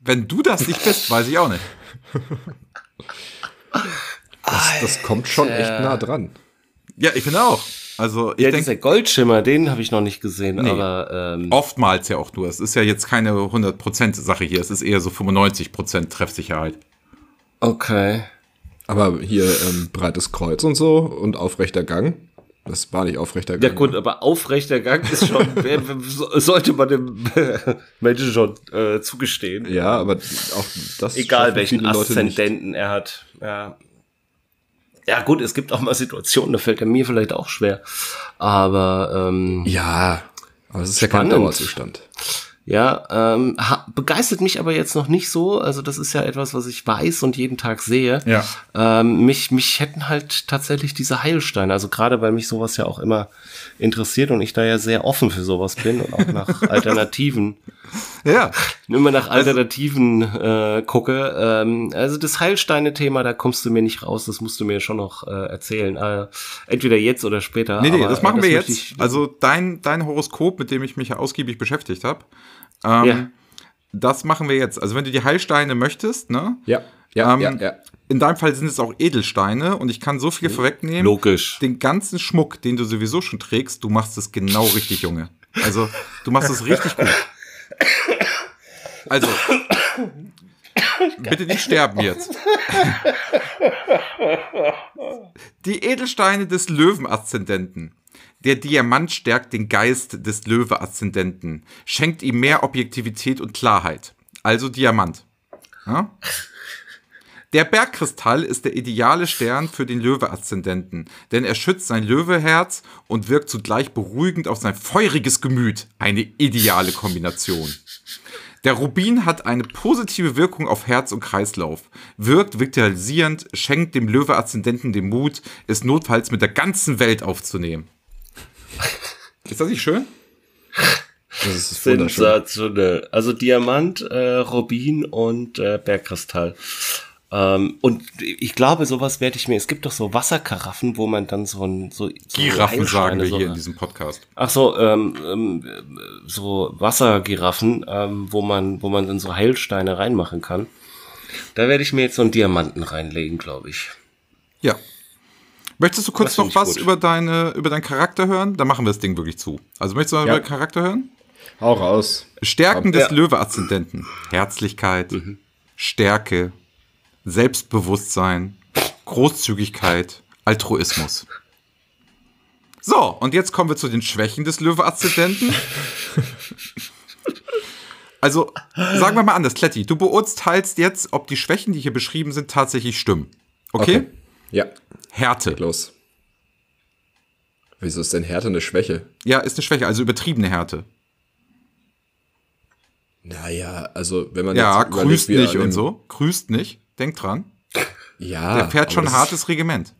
Wenn du das nicht bist, weiß ich auch nicht. Das, das kommt schon echt nah dran. Ja, ich finde auch. Also ich Ja, denke, dieser Goldschimmer, den habe ich noch nicht gesehen, Nee. aber ähm, oftmals ja auch nur. Es ist ja jetzt keine 100% Sache hier. Es ist eher so 95% Treffsicherheit. okay. Aber hier ähm, breites Kreuz und so und aufrechter Gang. Das war nicht aufrechter Ja Gang. gut, aber aufrechter Gang ist schon, sollte man dem Menschen schon äh, zugestehen. Ja, aber auch das Egal welchen. Aszendenten er hat. Ja. Ja gut, es gibt auch mal Situationen, da fällt er mir vielleicht auch schwer. Aber ähm, Ja, aber es ist ja kein Spannend. Dauerzustand. Ja, ähm, begeistert mich aber jetzt noch nicht so. Also das ist ja etwas, was ich weiß und jeden Tag sehe. Ja. Ähm, mich, mich hätten halt tatsächlich diese Heilsteine. Also gerade weil mich sowas ja auch immer interessiert und ich da ja sehr offen für sowas bin und auch nach Alternativen, Ja. immer nach Alternativen äh, gucke. Ähm, also das Heilsteine-Thema, da kommst du mir nicht raus. Das musst du mir schon noch äh, erzählen. Äh, entweder jetzt oder später. Nee, nee, aber, das machen äh, wir möchte jetzt. ich- also dein, dein Horoskop, mit dem ich mich ja ausgiebig beschäftigt habe, ähm, Ja. das machen wir jetzt. Also wenn du die Heilsteine möchtest, ne? Ja, ja, Ähm, ja, ja. In deinem Fall sind es auch Edelsteine und ich kann so viel vorwegnehmen. Logisch. Den ganzen Schmuck, den du sowieso schon trägst, du machst es genau richtig, Junge. Also, du machst es richtig gut. Also, bitte nicht sterben jetzt. Die Edelsteine des Löwen-Aszendenten. Der Diamant stärkt den Geist des Löwe-Aszendenten, schenkt ihm mehr Objektivität und Klarheit. Also Diamant. Ja? Der Bergkristall ist der ideale Stern für den Löwe-Aszendenten, denn er schützt sein Löweherz und wirkt zugleich beruhigend auf sein feuriges Gemüt. Eine ideale Kombination. Der Rubin hat eine positive Wirkung auf Herz und Kreislauf, wirkt vitalisierend, schenkt dem Löwe-Aszendenten den Mut, es notfalls mit der ganzen Welt aufzunehmen. Ist das nicht schön? Das ist. Sensationell. Also Diamant, äh, Rubin und äh, Bergkristall. Ähm, und ich glaube, sowas werde ich mir. Es gibt doch so Wasserkaraffen, wo man dann so ein so, so Giraffen sagen wir so- hier in diesem Podcast. Ach so, ähm, ähm, so Wassergiraffen, ähm, wo man, wo man dann so Heilsteine reinmachen kann. Da werde ich mir jetzt so einen Diamanten reinlegen, glaube ich. Ja. Möchtest du kurz Das noch was gut. über deine, über deinen Charakter hören? Dann machen wir das Ding wirklich zu. Also möchtest du noch Ja. über deinen Charakter hören? Hau raus. Stärken Ja. des Löwe-Aszendenten. Herzlichkeit, Stärke, Selbstbewusstsein, Großzügigkeit, Altruismus. So, und jetzt kommen wir zu den Schwächen des Löwe-Aszendenten. Also, sagen wir mal anders, Kletti, du beurteilst jetzt, ob die Schwächen, die hier beschrieben sind, tatsächlich stimmen. Okay? Ja, Härte. los. Wieso ist denn Härte eine Schwäche? Ja, ist eine Schwäche, also übertriebene Härte. Naja, also wenn man Ja, jetzt überlegt, grüßt nicht und so. Grüßt nicht. Denk dran. Ja, Der fährt schon das- hartes Regiment.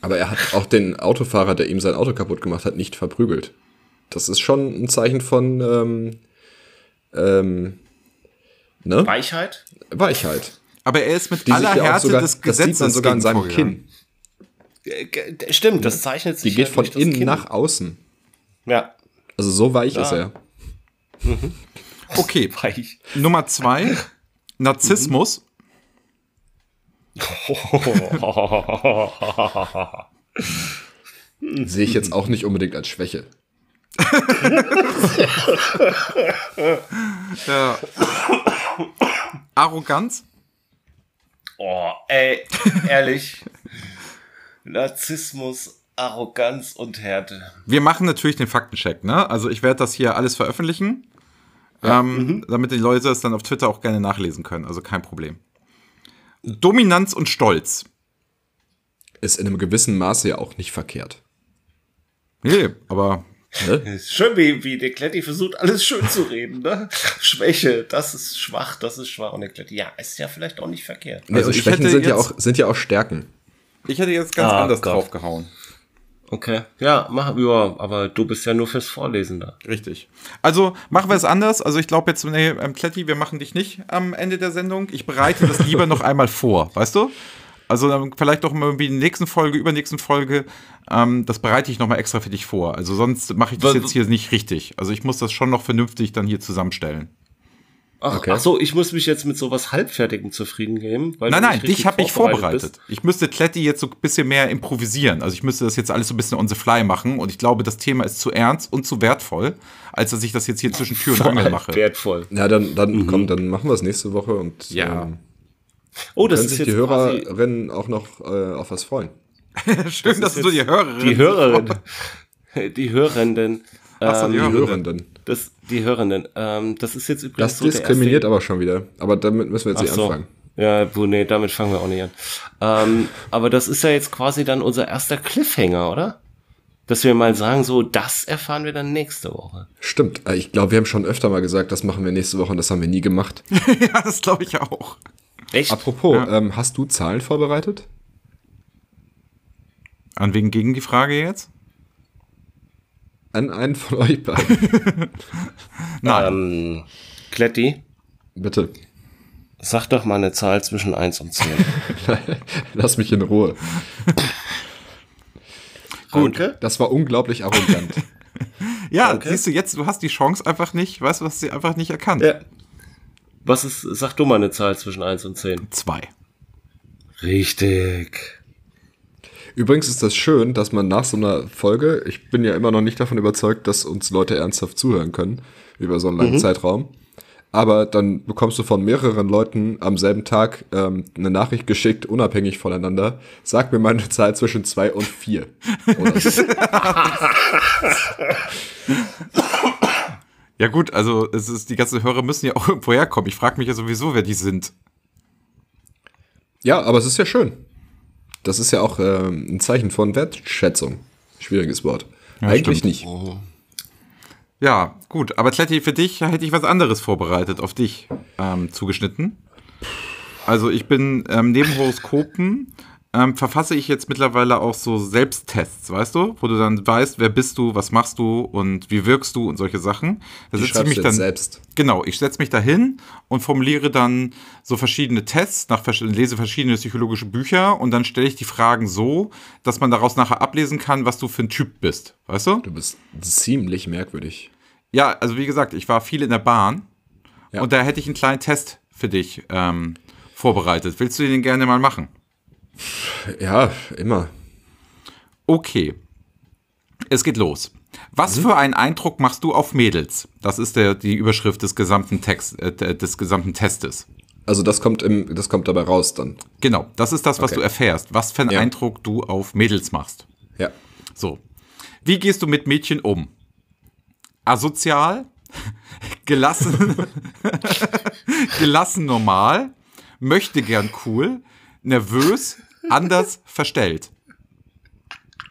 Aber er hat auch den Autofahrer, der ihm sein Auto kaputt gemacht hat, nicht verprügelt. Das ist schon ein Zeichen von ähm, ähm, ne? Weichheit? Weichheit. Aber er ist mit Die aller ja Härte sogar, des das Gesetzes sieht man sogar an seinem. Kinn. Äh, Stimmt, das zeichnet sich Die geht ja von durch das innen Kinn. nach außen. Ja, Also so weich ist er. Okay, weich. Nummer zwei. Narzissmus. Sehe ich jetzt auch nicht unbedingt als Schwäche. Ja. Arroganz. Oh, ey, ehrlich. Narzissmus, Arroganz und Härte. Wir machen natürlich den Faktencheck, ne? Also ich werde das hier alles veröffentlichen, ähm, damit die Leute es dann auf Twitter auch gerne nachlesen können. Also kein Problem. Dominanz und Stolz. Ist in einem gewissen Maße ja auch nicht verkehrt. Nee, aber Ist schön, wie, wie der Kletti versucht, alles schön zu reden, ne? Schwäche, das ist schwach, das ist schwach. Und der Kletti, ja, ist ja vielleicht auch nicht verkehrt. Also ich Schwächen sind ja, auch, sind ja auch Stärken. ich hätte jetzt ganz Ah, anders Gott. draufgehauen. Okay. Ja, mach, ja, aber du bist ja nur fürs Vorlesen da. Richtig. Also machen wir es anders. Also ich glaube jetzt, nee, ähm, Kletti, wir machen dich nicht am Ende der Sendung. Ich bereite das lieber noch einmal vor, weißt du? Also dann vielleicht doch mal irgendwie in der nächsten Folge, übernächsten Folge, ähm, das bereite ich noch mal extra für dich vor. Also sonst mache ich das jetzt hier nicht richtig. Also ich muss das schon noch vernünftig dann hier zusammenstellen. Ach, Okay. ach so, ich muss mich jetzt mit sowas Halbfertigem zufrieden geben. Weil Nein, nein, dich habe ich vorbereitet vorbereitet. Ich müsste Kletti jetzt so ein bisschen mehr improvisieren. Also ich müsste das jetzt alles so ein bisschen on the fly machen. Und ich glaube, das Thema ist zu ernst und zu wertvoll, als dass ich das jetzt hier zwischen Tür und bist. Angel mache. Wertvoll. Ja, dann, dann komm, dann machen wir es nächste Woche und Ja. ähm, Oh, das können ist sich die Hörerinnen auch noch äh, auf was freuen. Schön, dass du die Hörerin. die Hörerin. Die Hörenden. Ach so, die Ähm, Hörenden. Hörenden. das, die Hörenden. Ähm, das ist jetzt übrigens Das so diskriminiert erste- aber schon wieder. Aber damit müssen wir jetzt Ach nicht so. anfangen. Ja, wo, nee, damit fangen wir auch nicht an. Ähm, aber das ist ja jetzt quasi dann unser erster Cliffhanger, oder? dass wir mal sagen, so, das erfahren wir dann nächste Woche. Stimmt. Äh, Ich glaube, wir haben schon öfter mal gesagt, das machen wir nächste Woche und das haben wir nie gemacht. ja, das glaube ich auch. Echt? Apropos, ähm, hast du Zahlen vorbereitet? An wen ging die Frage jetzt? An einen von euch beiden. Nein. Ähm, Kletti, Bitte. sag doch mal eine Zahl zwischen 1 und 10. Lass mich in Ruhe. Gut. Das war unglaublich arrogant. ja, danke. siehst du jetzt, du hast die Chance einfach nicht, weißt du, was sie einfach nicht erkannt. Ja. Was ist, sag du mal eine Zahl zwischen 1 und 10. Zwei. Richtig. Übrigens ist das schön, dass man nach so einer Folge, ich bin ja immer noch nicht davon überzeugt, dass uns Leute ernsthaft zuhören können, über so einen langen Zeitraum. Aber dann bekommst du von mehreren Leuten am selben Tag ähm, eine Nachricht geschickt, unabhängig voneinander. Sag mir mal eine Zahl zwischen zwei und vier. So. Ja gut, also es ist, die ganzen Hörer müssen ja auch irgendwo herkommen. Ich frage mich ja sowieso, wer die sind. ja, aber es ist ja schön. Das ist ja auch ähm, ein Zeichen von Wertschätzung. Schwieriges Wort. Eigentlich stimmt. nicht. Ja, gut. Aber Kletti, für dich hätte ich was anderes vorbereitet, auf dich ähm, zugeschnitten. Also ich bin ähm, neben Horoskopen ähm, verfasse ich jetzt mittlerweile auch so Selbsttests, weißt du? Wo du dann weißt, wer bist du, was machst du und wie wirkst du und solche Sachen. Da setze ich mich dann selbst. Genau, ich setze mich da hin und formuliere dann so verschiedene Tests, nach, lese verschiedene psychologische Bücher und dann stelle ich die Fragen so, dass man daraus nachher ablesen kann, was du für ein Typ bist. Weißt du? Du bist ziemlich merkwürdig. Ja, also wie gesagt, ich war viel in der Bahn Ja. und da hätte ich einen kleinen Test für dich ähm, vorbereitet. Willst du den gerne mal machen? Ja, immer. Okay. Es geht los. Was für einen Eindruck machst du auf Mädels? Das ist der, die Überschrift des gesamten Text, äh, des gesamten Testes. Also das kommt im, das kommt dabei raus dann. Genau, das ist das, was Okay. du erfährst. Was für einen Ja. Eindruck du auf Mädels machst. Ja. So. Wie gehst du mit Mädchen um? Asozial? Gelassen? gelassen normal? Möchte gern cool? Nervös? Anders verstellt?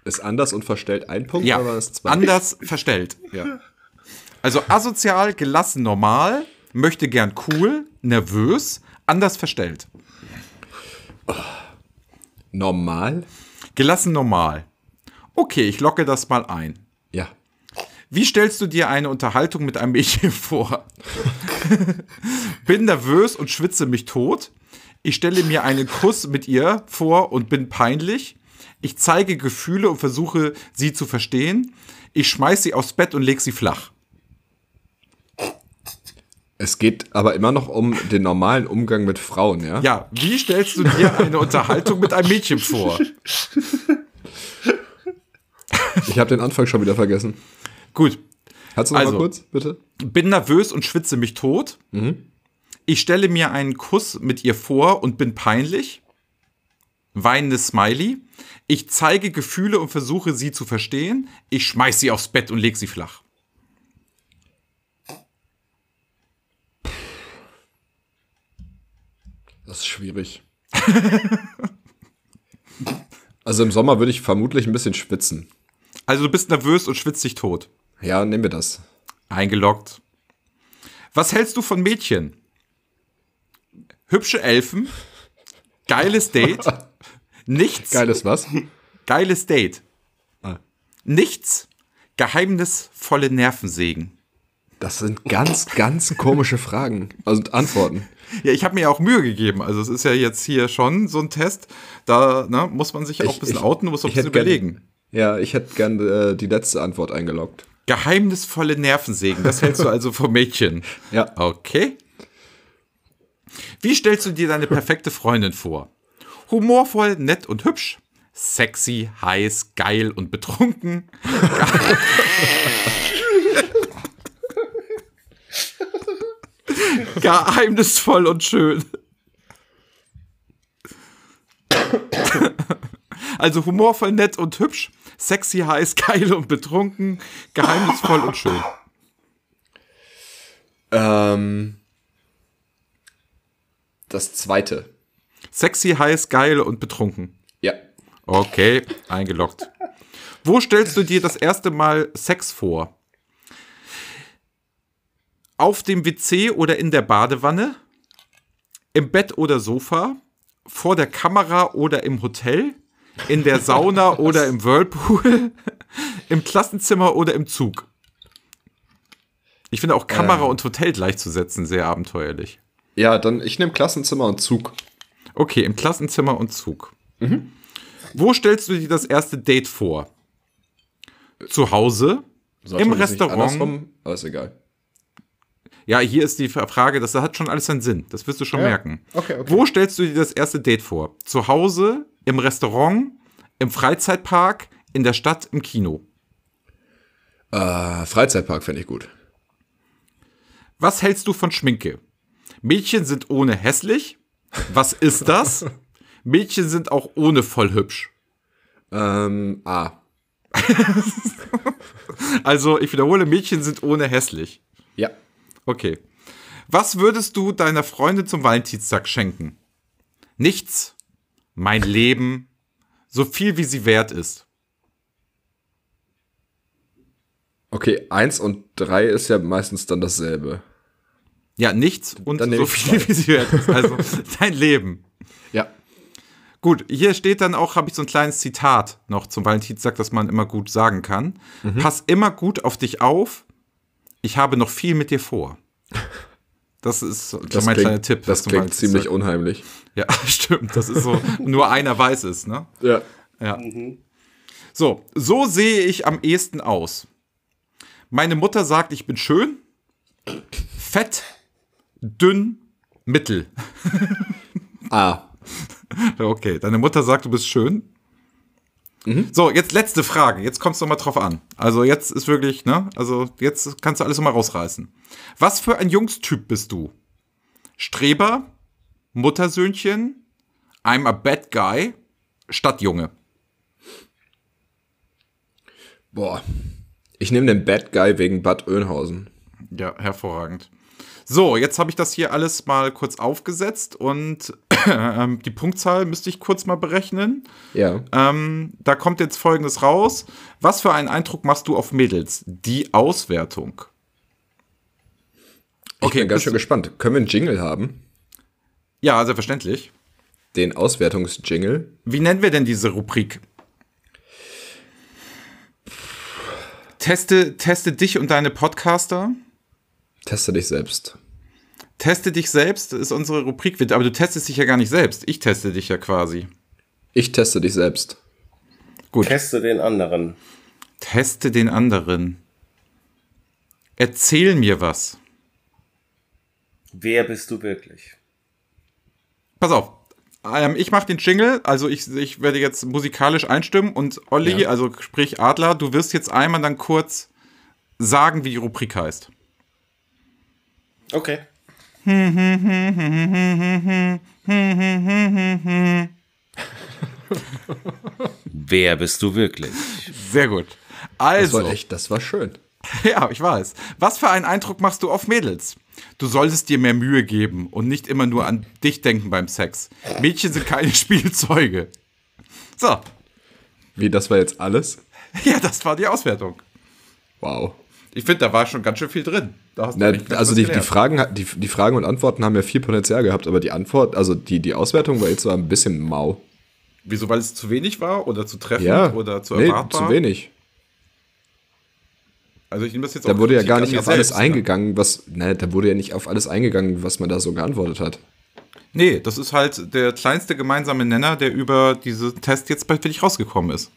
Ist anders und verstellt ein Punkt Ja, oder das zwei? anders verstellt. Ja. Also asozial, gelassen normal? Möchte gern cool? Nervös? Anders verstellt? Normal? Gelassen normal. Okay, ich locke das mal ein. Ja. Wie stellst du dir eine Unterhaltung mit einem Mädchen vor? bin nervös und schwitze mich tot. Ich stelle mir einen Kuss mit ihr vor und bin peinlich. Ich zeige Gefühle und versuche, sie zu verstehen. Ich schmeiß sie aufs Bett und leg sie flach. Es geht aber immer noch um den normalen Umgang mit Frauen, ja? Ja, wie stellst du dir eine Unterhaltung mit einem Mädchen vor? Ich habe den Anfang schon wieder vergessen. Gut, Kannst du noch Also. mal kurz, bitte? bin nervös und schwitze mich tot. Ich stelle mir einen Kuss mit ihr vor und bin peinlich. Weinendes Smiley. Ich zeige Gefühle und versuche sie zu verstehen. Ich schmeiß sie aufs Bett und leg sie flach. Das ist schwierig. also im Sommer würde ich vermutlich ein bisschen schwitzen. Also du bist nervös und schwitzt dich tot. Ja, nehmen wir das. Eingeloggt. Was hältst du von Mädchen? Hübsche Elfen. Geiles Date. Nichts. Geiles was? Geiles Date. Ah. Nichts. Geheimnisvolle Nervensägen. Das sind ganz, ganz komische Fragen. Also Antworten. Ja, ich habe mir ja auch Mühe gegeben. Also es ist ja jetzt hier schon so ein Test. Da ne, muss man sich ja auch ein bisschen outen, muss auch ein ich bisschen hätte gern- überlegen. Ja, ich hätte gern äh, die letzte Antwort eingeloggt. Geheimnisvolle Nervensägen, das hältst du also vom Mädchen. Ja. Okay. Wie stellst du dir deine perfekte Freundin vor? Humorvoll, nett und hübsch. Sexy, heiß, geil und betrunken. Geheimnisvoll und schön. Also humorvoll, nett und hübsch. Sexy, heiß, geil und betrunken. Geheimnisvoll und schön. Ähm, das zweite. Sexy, heiß, geil und betrunken. Ja. Okay, eingeloggt. Wo stellst du dir das erste Mal Sex vor? Auf dem WC oder in der Badewanne? Im Bett oder Sofa? Vor der Kamera oder im Hotel? In der Sauna oder im Whirlpool? Im Klassenzimmer oder im Zug? Ich finde auch Kamera und Hotel gleichzusetzen sehr abenteuerlich. Ja, dann ich nehme Klassenzimmer und Zug. Okay, im Klassenzimmer und Zug. Wo stellst du dir das erste Date vor? Zu Hause? Sollte Im Restaurant? Aber ist egal. Ja, hier ist die Frage, das hat schon alles seinen Sinn. Das wirst du schon Ja. merken. Okay, okay. Wo stellst du dir das erste Date vor? Zu Hause, im Restaurant, im Freizeitpark, in der Stadt, im Kino? Äh, Freizeitpark fände ich gut. Was hältst du von Schminke? Mädchen sind ohne hässlich. Was ist das? Mädchen sind auch ohne voll hübsch. Ähm, A. Also, ich wiederhole, Mädchen sind ohne hässlich. Ja. Okay. Was würdest du deiner Freundin zum Valentinstag schenken? Nichts. Mein Leben. So viel, wie sie wert ist. Okay, eins und drei ist ja meistens dann dasselbe. Ja, nichts und Dann so ich viel, zwei. wie sie wert ist. Also, dein Leben. Ja. Gut, hier steht dann auch, habe ich so ein kleines Zitat noch zum Valentinstag, das man immer gut sagen kann. Mhm. Pass immer gut auf dich auf. Ich habe noch viel mit dir vor. Das ist so Das mein klingt, kleiner Tipp. Das klingt ziemlich unheimlich. Ja, stimmt. Das ist so, nur einer weiß es, ne? Ja. Ja. So, so sehe ich am ehesten aus. Meine Mutter sagt, ich bin schön, fett, dünn, mittel. A. Okay, deine Mutter sagt, du bist schön. So, jetzt letzte Frage. Jetzt kommst du mal drauf an. Also jetzt ist wirklich, ne? Also jetzt kannst du alles noch mal rausreißen. Was für ein Jungstyp bist du? Streber, Muttersöhnchen, I'm a bad guy, Stadtjunge. Boah. Ich nehme den Bad Guy wegen Bad Oeynhausen. Ja, hervorragend. So, jetzt habe ich das hier alles mal kurz aufgesetzt und ähm, die Punktzahl müsste ich kurz mal berechnen. Ja. Ähm, da kommt jetzt folgendes raus. Was für einen Eindruck machst du auf Mädels? Die Auswertung. Ich Okay, bin ganz schön gespannt. Können wir einen Jingle haben? Ja, selbstverständlich. Den Auswertungsjingle? Wie nennen wir denn diese Rubrik? Teste, teste dich und deine Podcaster. Teste dich selbst. Teste dich selbst ist unsere Rubrik. Aber du testest dich ja gar nicht selbst. Ich teste dich ja quasi. Ich teste dich selbst. Gut. Teste den anderen. Teste den anderen. Erzähl mir was. Wer bist du wirklich? Pass auf. Ähm, ich mache den Jingle, also ich, ich werde jetzt musikalisch einstimmen und Olli, Ja. also sprich Adler, du wirst jetzt einmal dann kurz sagen, wie die Rubrik heißt. Okay. Wer bist du wirklich? Sehr gut. Das Also, war echt, das war schön. ja, ich weiß. Was für einen Eindruck machst du auf Mädels? Du solltest dir mehr Mühe geben und nicht immer nur an dich denken beim Sex. Mädchen sind keine Spielzeuge. So, Wie, das war jetzt alles? ja, das war die Auswertung. Wow. Ich finde, da war schon ganz schön viel drin. Da hast du Na, also die, die. Fragen, die, die Fragen und Antworten haben ja viel Potenzial gehabt, aber die Antwort, also die, die Auswertung war jetzt zwar ein bisschen mau. Wieso, weil es zu wenig war oder zu treffend Ja, oder zu nee, erwartbar? zu wenig. Also ich nehme das jetzt Da auch wurde ja gar nicht auf alles selbst, ne? eingegangen, was, ne, da wurde ja nicht auf alles eingegangen, was man da so geantwortet hat. Nee, das ist halt der kleinste gemeinsame Nenner, der über diese Test jetzt bei dich rausgekommen ist.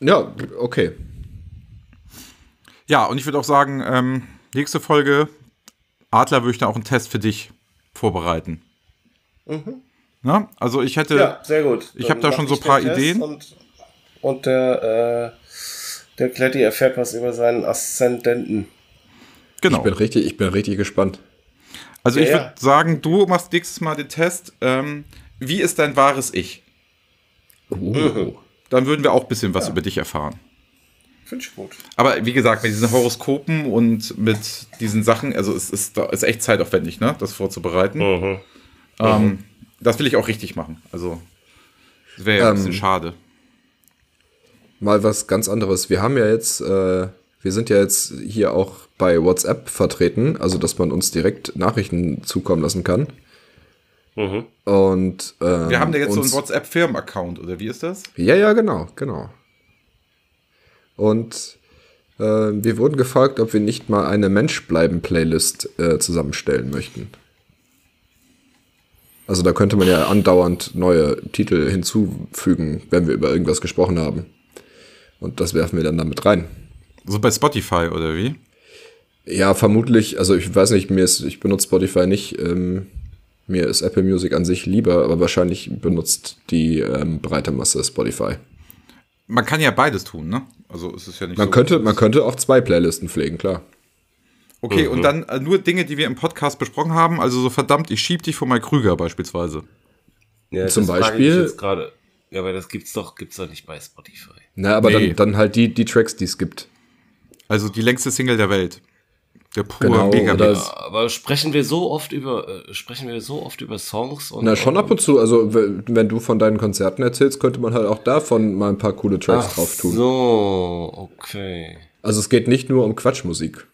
Ja, okay. Ja, und ich würde auch sagen, ähm, nächste Folge, Adler würde ich da auch einen Test für dich vorbereiten. Na, also ich hätte, Ja, sehr gut. Ich hab da schon so ich ein paar Test Ideen. Und, und der, äh, der Kletti erfährt was über seinen Aszendenten. genau. Ich bin richtig, ich bin richtig gespannt. Also ich Ja, würde ja. sagen, du machst nächstes Mal den Test. Ähm, wie ist dein wahres Ich? Uh. Dann würden wir auch ein bisschen was über dich erfahren. Finde ich gut. Aber wie gesagt, mit diesen Horoskopen und mit diesen Sachen, also es ist, es ist echt zeitaufwendig, ne, das vorzubereiten. Mhm. Ähm, das will ich auch richtig machen. Also, das wäre ja ein Ähm, bisschen schade. mal was ganz anderes. Wir haben ja jetzt, äh, wir sind ja jetzt hier auch bei WhatsApp vertreten, also dass man uns direkt Nachrichten zukommen lassen kann. Und ähm, Wir haben da jetzt so einen WhatsApp-Firmen-Account, oder wie ist das? Ja, ja, genau, genau. Und äh, wir wurden gefragt, ob wir nicht mal eine Mensch-Bleiben-Playlist äh, zusammenstellen möchten. Also da könnte man ja andauernd neue Titel hinzufügen, wenn wir über irgendwas gesprochen haben. Und das werfen wir dann damit rein. So bei Spotify, oder wie? Ja, vermutlich, also ich weiß nicht, mir ist, ich benutze Spotify nicht, ähm, mir ist Apple Music an sich lieber, aber wahrscheinlich benutzt die ähm, breite Masse Spotify. Man kann ja beides tun, ne? Also es ist ja nicht Man so. könnte, man könnte auch zwei Playlisten pflegen, klar. Okay, und dann äh, nur Dinge, die wir im Podcast besprochen haben. Also so verdammt, ich schieb dich von Mike Krüger beispielsweise. Ja, Zum das frage Beispiel- Ich jetzt gerade. Ja, aber das gibt's doch, gibt's doch nicht bei Spotify. Na, aber Nee. dann, dann halt die, die Tracks, die es gibt. Also die längste Single der Welt. Der pure Genau, mega oder- Mix. Aber sprechen wir so oft über, äh, sprechen wir so oft über Songs und. Na, schon ab und zu. Also, wenn du von deinen Konzerten erzählst, könnte man halt auch davon mal ein paar coole Tracks Ach drauf tun. so, okay. Also, es geht nicht nur um Quatschmusik.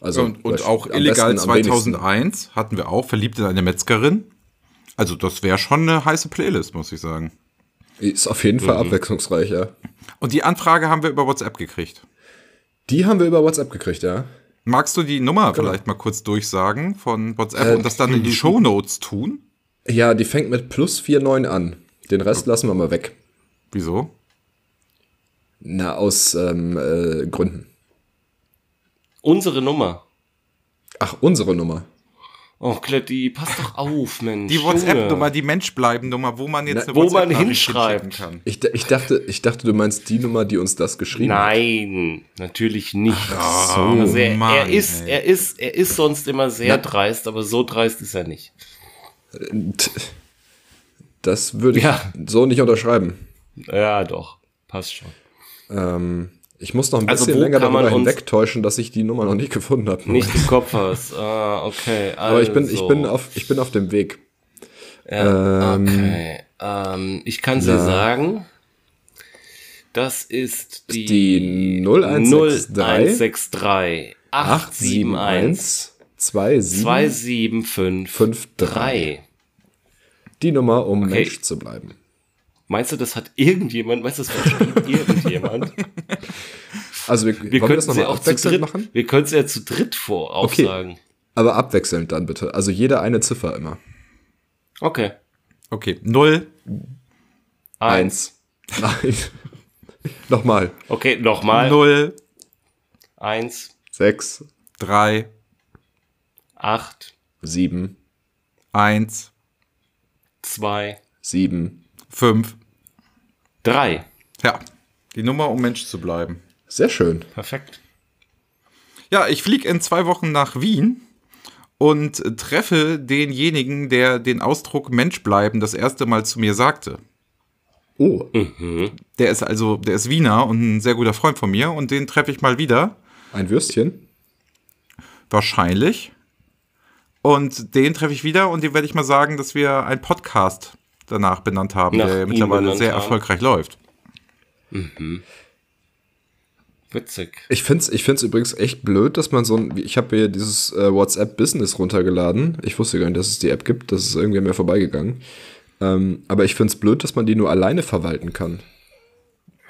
Also, Und, und auch illegal besten am wenigsten. 2001 hatten wir auch Verliebt in eine Metzgerin. Also das wäre schon eine heiße Playlist, muss ich sagen. Ist auf jeden Fall Mhm. abwechslungsreich, ja. Und die Anfrage haben wir über WhatsApp gekriegt. Die haben wir über WhatsApp gekriegt, ja. Magst du die Nummer vielleicht mal kurz durchsagen von WhatsApp Äh, und das dann in die Shownotes tun? Ja, die fängt mit plus 49 an. Den Rest lassen wir mal weg. Wieso? Na, aus ähm, äh, Gründen. Unsere Nummer. Ach, unsere Nummer. Oh, Kletti, pass doch auf, Mensch. Die WhatsApp-Nummer, die Menschbleiben-Nummer, wo man jetzt Na, eine wo man hinschicken kann. Ich, ich, dachte, ich dachte, du meinst die Nummer, die uns das geschrieben hat. Nein, natürlich nicht. so, also er, er Mann, ist, ey. er ist, er ist sonst immer sehr Na. dreist, aber so dreist ist er nicht. T- Das würde ich Ja. so nicht unterschreiben. Ja, doch, passt schon. Ähm, ich muss noch ein Also bisschen wo länger darüber hinwegtäuschen, dass ich die Nummer noch nicht gefunden habe. Nicht im Kopf hast. Ah, okay. Also. Aber ich bin, ich, bin auf, ich bin auf dem Weg. Ja, Ähm, okay. Ähm, ich kann ja. sagen. Das ist die, Die 0163 0163 871 27 275 53. Die Nummer, um Okay. Mensch zu bleiben. Meinst du, das hat irgendjemand? Meinst du, das versteht irgendjemand? Also wir, Wir können das nochmal abwechselnd dritt, machen? wir können sie ja zu dritt vor aufsagen. Aber abwechselnd dann bitte. Also jeder eine Ziffer immer. Okay. Okay, 0, Eins. Nein. Nochmal. Okay, nochmal. 0, Eins, 6, 3, acht, 7, 1, zwei, 7. 5. drei. Ja, die Nummer, um Mensch zu bleiben. Sehr schön. Perfekt. Ja, ich fliege in zwei Wochen nach Wien und treffe denjenigen, der den Ausdruck Mensch bleiben das erste Mal zu mir sagte. Oh, Der ist also, der ist Wiener und ein sehr guter Freund von mir und den treffe ich mal wieder. ein Würstchen. Wahrscheinlich. Und den treffe ich wieder und dem werde ich mal sagen, dass wir einen Podcast danach benannt haben, Nach der mittlerweile sehr haben. erfolgreich läuft. Witzig. Ich find's, ich find's übrigens echt blöd, dass man so ein, ich habe hier dieses äh, WhatsApp Business runtergeladen. Ich wusste gar nicht, dass es die App gibt. Das ist irgendwie an mir vorbeigegangen. Ähm, aber ich find's blöd, dass man die nur alleine verwalten kann.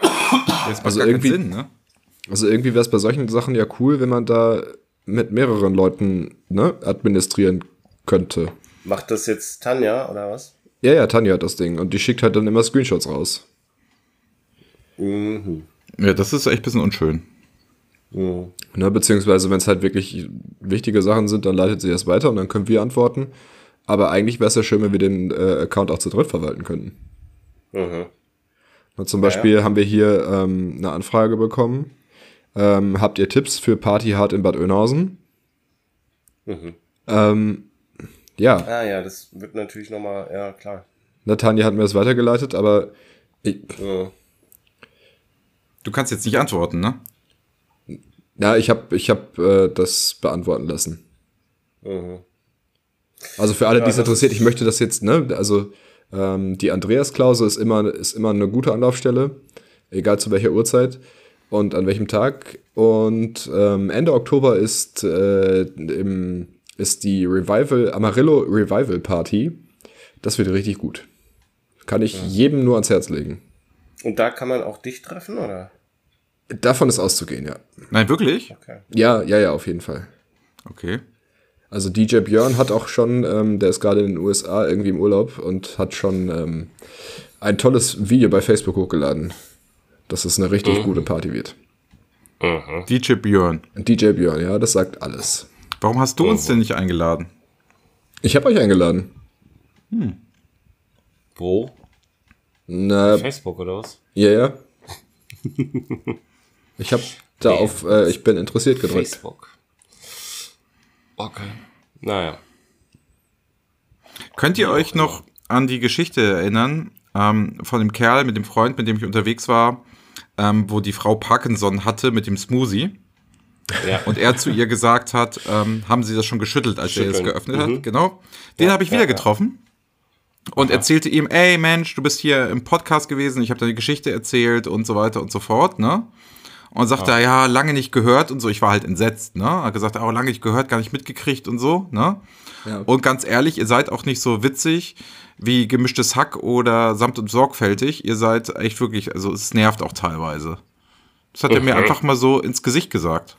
Das macht Also irgendwie- Sinn, ne? Also irgendwie wäre es bei solchen Sachen ja cool, wenn man da mit mehreren Leuten ne, administrieren könnte. Macht das jetzt Tanja oder was? Ja, ja, Tanja hat das Ding und die schickt halt dann immer Screenshots raus. Ja, das ist echt ein bisschen unschön. Ne, beziehungsweise, wenn es halt wirklich wichtige Sachen sind, dann leitet sie das weiter und dann können wir antworten. Aber eigentlich wäre es ja schön, wenn wir den äh, Account auch zu dritt verwalten könnten. Na, zum Beispiel haben wir hier ähm, eine Anfrage bekommen. Ähm, habt ihr Tipps für Party Hard in Bad Oeynhausen? Ähm, ja, Ah ja, das wird natürlich nochmal, ja klar. Natanja hat mir das weitergeleitet, aber ich, Du kannst jetzt nicht antworten, ne? ja, ich habe ich hab, äh, das beantworten lassen. Also für alle, die es interessiert, ich möchte das jetzt, ne, also ähm, die Andreas-Klause ist immer, ist immer eine gute Anlaufstelle. egal zu welcher Uhrzeit und an welchem Tag. Und ähm, Ende Oktober ist, äh, im, ist die Revival, Amarillo Revival Party. Das wird richtig gut. Kann ich jedem nur ans Herz legen. Und da kann man auch dich treffen, oder? Davon ist auszugehen, ja. Nein, wirklich? Okay. Ja, ja, ja, auf jeden Fall. Okay. Also DJ Björn hat auch schon, ähm, der ist gerade in den USA irgendwie im Urlaub und hat schon ähm, ein tolles Video bei Facebook hochgeladen, dass es eine richtig gute Party wird. DJ Björn. DJ Björn, ja, das sagt alles. Warum hast du uns denn nicht eingeladen? Ich habe euch eingeladen. Wo? Na, Facebook oder was? ja, ja. Ich habe da auf, äh, ich bin interessiert gedrückt. Facebook. Okay. Naja. Könnt ihr euch noch an die Geschichte erinnern ähm, von dem Kerl mit dem Freund, mit dem ich unterwegs war, ähm, wo die Frau Parkinson hatte mit dem Smoothie Ja. und er zu ihr gesagt hat, ähm, haben sie das schon geschüttelt, als er es Schütteln. geöffnet Mhm. hat? Genau. Den habe ich wieder ja, ja. getroffen und erzählte ihm, ey Mensch, du bist hier im Podcast gewesen, ich habe deine Geschichte erzählt und so weiter und so fort, ne? Und sagte er, ja, lange nicht gehört und so. Ich war halt entsetzt, ne? Hat gesagt, oh, lange nicht gehört, gar nicht mitgekriegt und so, ne? Ja. Und ganz ehrlich, ihr seid auch nicht so witzig wie gemischtes Hack oder samt und sorgfältig. Ihr seid echt wirklich, also es nervt auch teilweise. Das hat er mir Okay. einfach mal so ins Gesicht gesagt.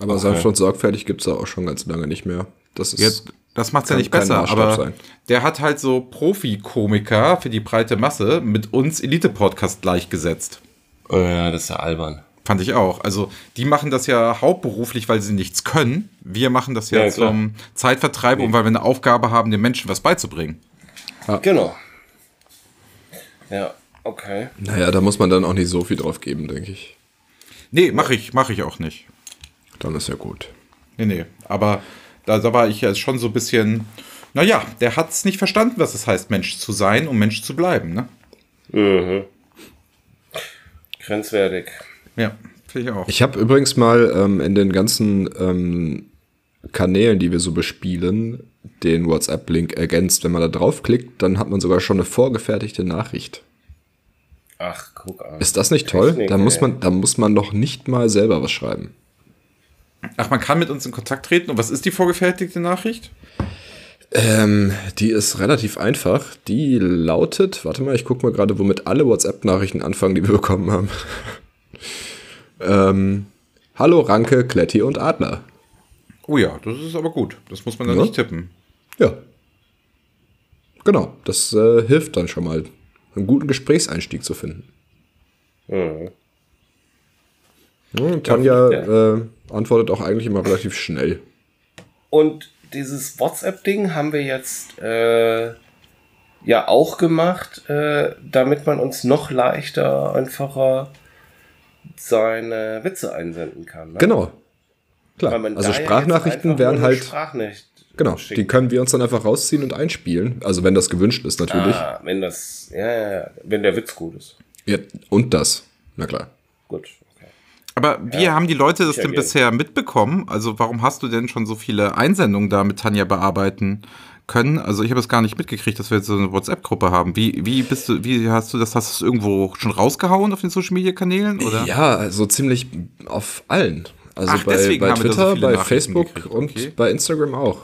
Aber sanft und sorgfältig gibt's da auch schon ganz lange nicht mehr. Das ist Jetzt, das macht's ja nicht besser, aber sein. der hat halt so Profi-Komiker für die breite Masse mit uns Elite-Podcast gleichgesetzt. Oh ja, das ist ja albern. Fand ich auch. Also, die machen das ja hauptberuflich, weil sie nichts können. Wir machen das ja, Ja, klar. zum Zeitvertreib und weil wir eine Aufgabe haben, den Menschen was beizubringen. Genau. Ja, okay. Naja, da muss man dann auch nicht so viel drauf geben, denke ich. Nee, mache ich, mache ich auch nicht. Dann ist ja gut. Nee, nee. Aber da, da war ich ja schon so ein bisschen, naja, der hat es nicht verstanden, was es heißt, Mensch zu sein und Mensch zu bleiben, ne? Mhm. Grenzwertig. Ja, finde ich auch. Ich habe übrigens mal ähm, in den ganzen ähm, Kanälen, die wir so bespielen, den WhatsApp-Link ergänzt. Wenn man da draufklickt, dann hat man sogar schon eine vorgefertigte Nachricht. Ach, guck an. Ist das nicht toll? Technik, Da muss man, da muss man noch nicht mal selber was schreiben. Ach, man kann mit uns in Kontakt treten. Und was ist die vorgefertigte Nachricht? Ähm, die ist relativ einfach. Die lautet, warte mal, ich gucke mal gerade, womit alle WhatsApp-Nachrichten anfangen, die wir bekommen haben. ähm, Hallo Ranke, Kletti und Adler. Oh ja, das ist aber gut. Das muss man dann Ja. nicht tippen. Ja. Genau, das äh, hilft dann schon mal, einen guten Gesprächseinstieg zu finden. Mhm. Ja, Tanja Ja. äh, antwortet auch eigentlich immer relativ schnell. Und dieses WhatsApp-Ding haben wir jetzt äh, ja auch gemacht, äh, damit man uns noch leichter, einfacher seine Witze einsenden kann. Ne? Genau. Klar. Also Sprachnachrichten wären halt. Sprachnachricht Genau, die schicken. können wir uns dann einfach rausziehen und einspielen. Also wenn das gewünscht ist natürlich. Ah, wenn das, ja, ja, ja, wenn der Witz gut ist. Ja, und das. Na klar. Gut. Aber wie haben die Leute das denn bisher mitbekommen? Also warum hast du denn schon so viele Einsendungen da mit Tanja bearbeiten können? Also ich habe es gar nicht mitgekriegt, dass wir jetzt so eine WhatsApp-Gruppe haben. Wie, wie bist du, wie hast du das, hast du es irgendwo schon rausgehauen auf den Social Media Kanälen? Oder? Ja, so ziemlich auf allen. Also Ach, bei, bei so Twitter, viele bei Facebook gekriegt. und Okay. bei Instagram auch.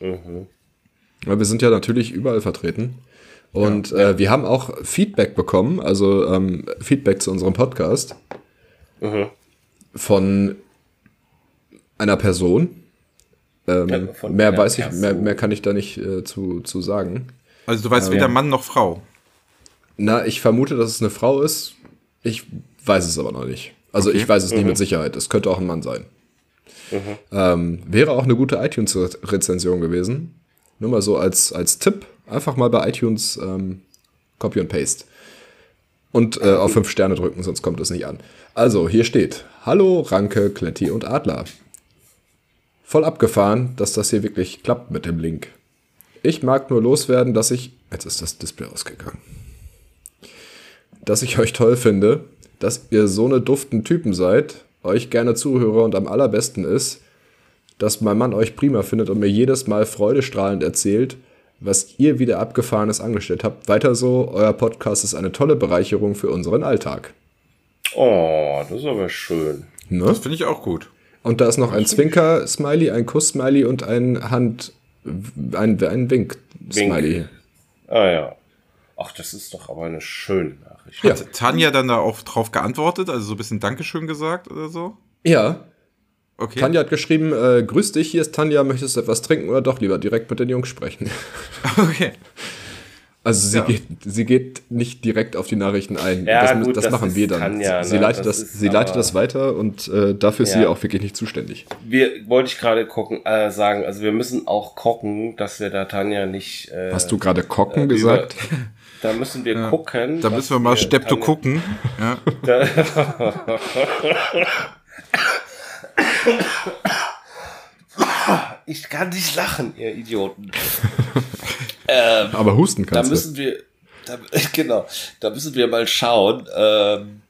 Weil wir sind ja natürlich überall vertreten. Und Äh, wir haben auch Feedback bekommen, also ähm, Feedback zu unserem Podcast von einer Person. Ähm, Ja, von mehr weiß ich, mehr, mehr kann ich da nicht äh, zu, zu sagen. Also du weißt weder Mann noch Frau. Na, ich vermute, dass es eine Frau ist. Ich weiß es aber noch nicht. Also Okay. ich weiß es nicht mit Sicherheit. Es könnte auch ein Mann sein. Ähm, wäre auch eine gute iTunes-Rezension gewesen. Nur mal so als, als Tipp. Einfach mal bei iTunes ähm, Copy und Paste. Und äh, auf fünf Sterne drücken, sonst kommt es nicht an. Also, hier steht: Hallo, Ranke, Kletti und Adler. Voll abgefahren, dass das hier wirklich klappt mit dem Link. Ich mag nur loswerden, dass ich. Jetzt ist das Display ausgegangen dass ich euch toll finde, dass ihr so eine duften Typen seid, euch gerne zuhöre und am allerbesten ist, dass mein Mann euch prima findet und mir jedes Mal freudestrahlend erzählt, was ihr wieder abgefahrenes angestellt habt. Weiter so, euer Podcast ist eine tolle Bereicherung für unseren Alltag. Oh, das ist aber schön. Ne? Das finde ich auch gut. Und da ist noch ein Zwinker-Smiley, ein Kuss-Smiley und ein Hand, ein, ein Wink-Smiley. Ah ja. Ach, das ist doch aber eine schöne Nachricht. Ja. Hat Tanja dann da auch drauf geantwortet, also so ein bisschen Dankeschön gesagt oder so? Ja, Okay. Tanja hat geschrieben, äh, grüß dich, hier ist Tanja, möchtest du etwas trinken oder doch lieber direkt mit den Jungs sprechen? Okay. Also sie, Ja. geht, sie geht nicht direkt auf die Nachrichten ein. Ja, das gut, das, das machen wir dann. Tanja, sie ne? leitet, Das das, sie leitet das weiter und äh, dafür ist Ja. sie auch wirklich nicht zuständig. Wir wollte ich gerade gucken, äh, sagen, also wir müssen auch gucken, dass wir da Tanja nicht. Äh, Hast du gerade Kocken äh, gesagt? Über, da müssen wir gucken. Da müssen wir mal Stepto gucken. Ja. Ich kann nicht lachen, ihr Idioten. Aber husten Da kannst du. müssen wir, da, genau, da müssen wir mal schauen, ähm,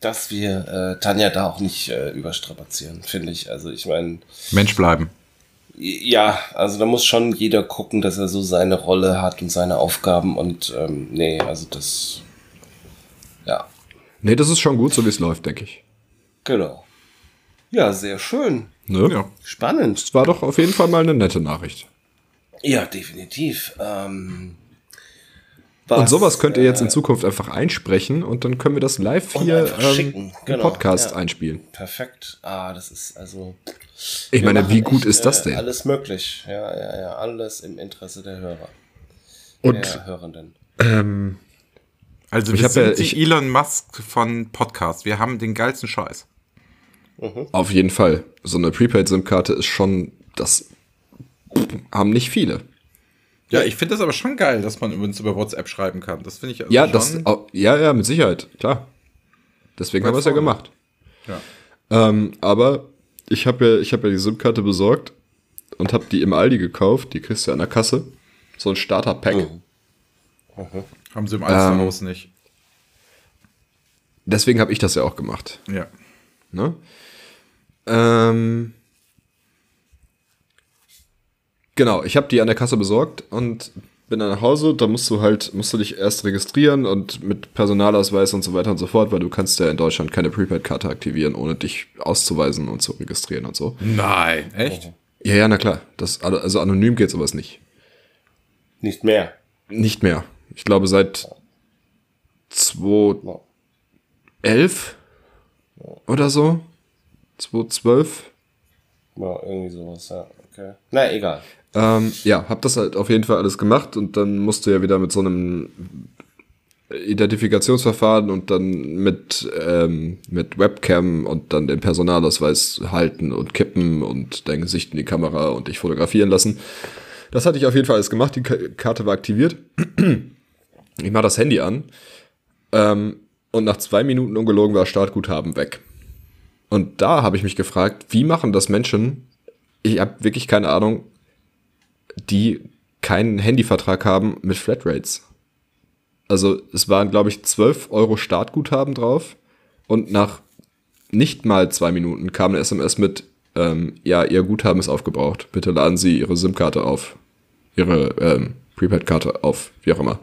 dass wir äh, Tanja da auch nicht äh, überstrapazieren, finde ich. Also ich meine, Mensch bleiben. ja, also da muss schon jeder gucken, dass er so seine Rolle hat und seine Aufgaben und ähm, nee, also das, ja, Nee, das ist schon gut, so wie es läuft, denke ich. genau. Ja, sehr schön. Ne? Ja. Spannend. Das war doch auf jeden Fall mal eine nette Nachricht. Ja, definitiv. Ähm, und was, sowas könnt ihr jetzt äh, in Zukunft einfach einsprechen und dann können wir das live Und hier ähm, genau, Podcast ja. einspielen. Perfekt. Ah, das ist also. Ich meine, wie gut echt, ist das äh, denn? Alles möglich. Ja, ja, ja. Alles im Interesse der Hörer. Und der Hörenden. Also Ich wir hab ja- ich- Elon Musk von Podcast. Wir haben den geilsten Scheiß. Auf jeden Fall, so eine Prepaid-SIM-Karte ist schon, das haben nicht viele. Ja, ich finde das aber schon geil, dass man übrigens über WhatsApp schreiben kann. Das finde ich also Ja, schon, das, ja, ja, mit Sicherheit, klar. Deswegen haben wir es ja gemacht. Ja. Ähm, aber ich habe ja, ich habe ja die SIM-Karte besorgt und habe die im Aldi gekauft. Die kriegst du ja an der Kasse. So ein Starter-Pack. haben sie im Alsterhaus nicht. Deswegen habe ich das ja auch gemacht. Ja. Ne? Ähm, genau, ich habe die an der Kasse besorgt und bin dann nach Hause. Da musst du halt, musst du dich erst registrieren und mit Personalausweis und so weiter und so fort, weil du kannst ja in Deutschland keine Prepaid-Karte aktivieren, ohne dich auszuweisen und zu registrieren und so. Nein, echt? Ja, ja, na klar. Das, also anonym geht sowas nicht. Nicht mehr. Nicht mehr. Ich glaube seit 2011 oder so. 2012. Ja, irgendwie sowas, ja. Okay. Na, egal. Ähm, ja, hab das halt auf jeden Fall alles gemacht und dann musst du ja wieder mit so einem Identifikationsverfahren und dann mit, ähm, mit Webcam und dann den Personalausweis halten und kippen und dein Gesicht in die Kamera und dich fotografieren lassen. Das hatte ich auf jeden Fall alles gemacht. Die Ka- Karte war aktiviert. Ich mach das Handy an ähm, und nach zwei Minuten ungelogen war Startguthaben weg. Und da habe ich mich gefragt, wie machen das Menschen, ich habe wirklich keine Ahnung, die keinen Handyvertrag haben mit Flatrates. Also es waren, glaube ich, 12 Euro Startguthaben drauf und nach nicht mal zwei Minuten kam eine SMS mit, ähm, ja, Ihr Guthaben ist aufgebraucht. Bitte laden Sie Ihre SIM-Karte auf. Ihre ähm, Prepaid-Karte auf, wie auch immer.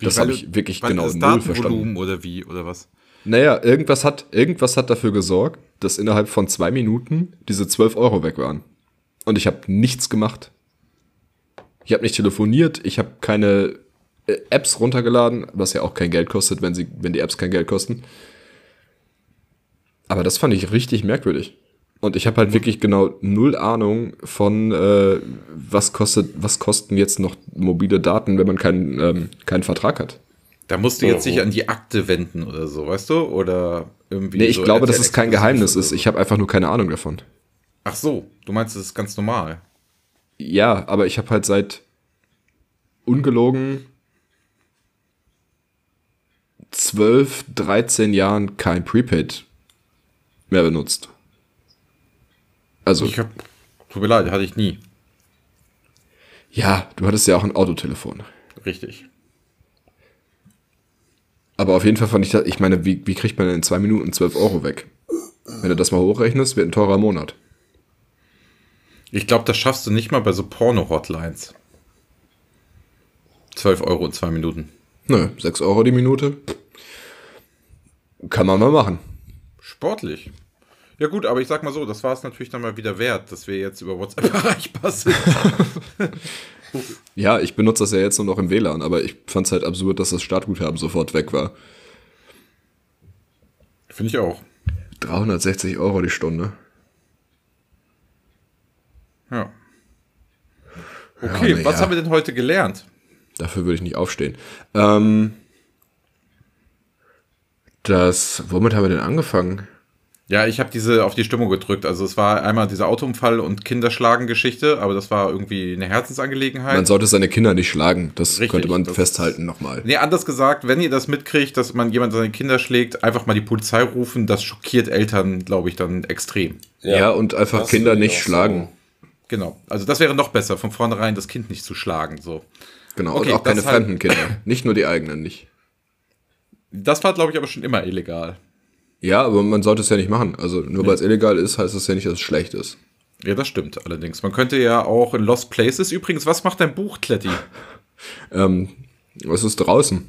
Das Weil habe ich wirklich genau das null verstanden. Oder wie, oder was? Naja, irgendwas hat, irgendwas hat dafür gesorgt, dass innerhalb von zwei Minuten diese 12 Euro weg waren. Und ich habe nichts gemacht. Ich habe nicht telefoniert, ich habe keine äh, Apps runtergeladen, was ja auch kein Geld kostet, wenn, sie, wenn die Apps kein Geld kosten. Aber das fand ich richtig merkwürdig. Und ich habe halt wirklich genau null Ahnung von, äh, was kostet, was kosten jetzt noch mobile Daten, wenn man keinen, ähm, keinen Vertrag hat. Da musst du jetzt nicht an die Akte wenden oder so, weißt du? Oder irgendwie. Nee, ich so glaube, dass es kein Geheimnis ist. so. Ich habe einfach nur keine Ahnung davon. Ach so, du meinst, das ist ganz normal. Ja, aber ich habe halt seit ungelogen 12, 13 Jahren kein Prepaid mehr benutzt. Also, Ich hab. Tut mir leid, hatte ich nie. ja, du hattest ja auch ein Autotelefon. Richtig. Aber auf jeden Fall fand ich das, ich meine, wie, wie kriegt man denn in zwei Minuten 12 Euro weg? Wenn du das mal hochrechnest, wird ein teurer Monat. Ich glaube, das schaffst du nicht mal bei so Porno-Hotlines. 12 Euro in zwei Minuten. Nö, 6 Euro die Minute. Kann man mal machen. Sportlich. Ja gut, aber ich sag mal so, das war es natürlich dann mal wieder wert, dass wir jetzt über WhatsApp erreichbar sind. Ja, ich benutze das ja jetzt nur noch im WLAN, aber ich fand es halt absurd, dass das Startguthaben sofort weg war. Finde ich auch. 360 Euro die Stunde. Ja. Okay, na was ja. haben wir denn heute gelernt? Dafür würde ich nicht aufstehen. Ähm, das, womit haben wir denn angefangen? Ja, ich habe diese auf die Stimmung gedrückt. Also es war einmal dieser Autounfall und Kinderschlagen-Geschichte, aber das war irgendwie eine Herzensangelegenheit. Man sollte seine Kinder nicht schlagen. Das Richtig, könnte man das- festhalten nochmal. Nee, anders gesagt, wenn ihr das mitkriegt, dass man jemand seine Kinder schlägt, einfach mal die Polizei rufen, das schockiert Eltern, glaube ich, dann extrem. Ja, und einfach Kinder nicht schlagen. Genau. Also das wäre noch besser, von vornherein das Kind nicht zu schlagen. So. Genau, Okay, und auch keine halt- fremden Kinder. Nicht nur die eigenen, nicht. Das war, glaube ich, aber schon immer illegal. Ja, aber man sollte es ja nicht machen. Also nur weil es illegal ist, heißt es ja nicht, dass es schlecht ist. Ja, das stimmt allerdings. Man könnte ja auch in Lost Places, übrigens, was macht dein Buch, Kletti? Ähm, es ist draußen.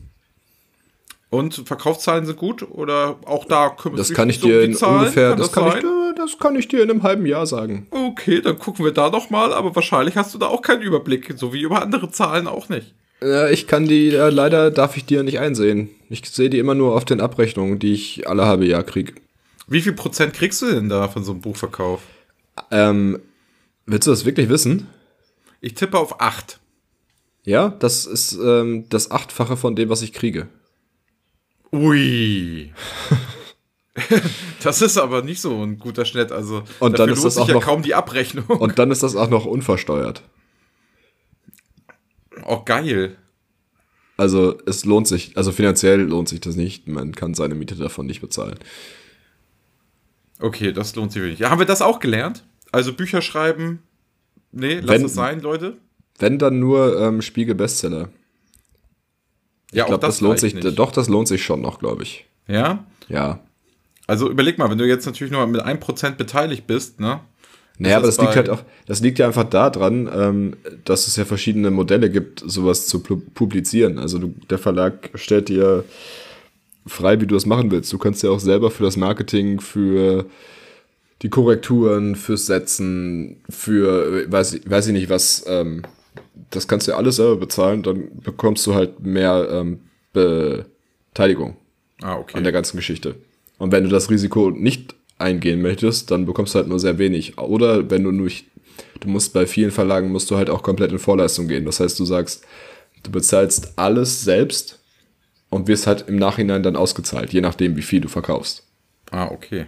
Und Verkaufszahlen sind gut? Oder auch da kümmert Das sich kann ich so um dir Zahlen? ungefähr, Kann das, kann ich, dir- das kann ich dir in einem halben Jahr sagen. Okay, dann gucken wir da noch mal, aber wahrscheinlich hast du da auch keinen Überblick, so wie über andere Zahlen auch nicht. Ja, ich kann die, äh, leider darf ich die ja nicht einsehen. Ich sehe die immer nur auf den Abrechnungen, die ich alle halbe Jahr krieg. Wie viel Prozent kriegst du denn da von so einem Buchverkauf? Ähm, willst du das wirklich wissen? Ich tippe auf 8. Ja, das ist ähm, das Achtfache von dem, was ich kriege. Ui. das ist aber nicht so ein guter Schnitt. Also Und dann ist lohnt das sich auch ja noch- kaum die Abrechnung. Und dann ist das auch noch unversteuert. Auch geil. Also es lohnt sich, also finanziell lohnt sich das nicht. Man kann seine Miete davon nicht bezahlen. Okay, das lohnt sich wirklich. Ja, haben wir das auch gelernt? Also Bücher schreiben. Nee, lass Wenn- es sein, Leute. Wenn dann nur ähm, Spiegel Bestseller. Ja, Ich glaube, das, lohnt sich. nicht. Doch, das lohnt sich schon noch, glaube ich. Ja. Ja. Also überleg mal, wenn du jetzt natürlich nur mit 1% beteiligt bist, ne? Naja, aber das liegt halt auch, das liegt ja einfach daran, ähm, dass es ja verschiedene Modelle gibt, sowas zu pu- publizieren. Also du, der Verlag stellt dir frei, wie du das machen willst. Du kannst ja auch selber für das Marketing, für die Korrekturen, fürs Setzen, für weiß, ich- weiß ich nicht was, ähm, das kannst du ja alles selber bezahlen, dann bekommst du halt mehr ähm, Beteiligung Ah, okay. an der ganzen Geschichte. Und wenn du das Risiko nicht eingehen möchtest, dann bekommst du halt nur sehr wenig. Oder wenn du nicht, du musst bei vielen Verlagen musst du halt auch komplett in Vorleistung gehen. Das heißt, du sagst, du bezahlst alles selbst und wirst halt im Nachhinein dann ausgezahlt, je nachdem, wie viel du verkaufst. Ah, okay.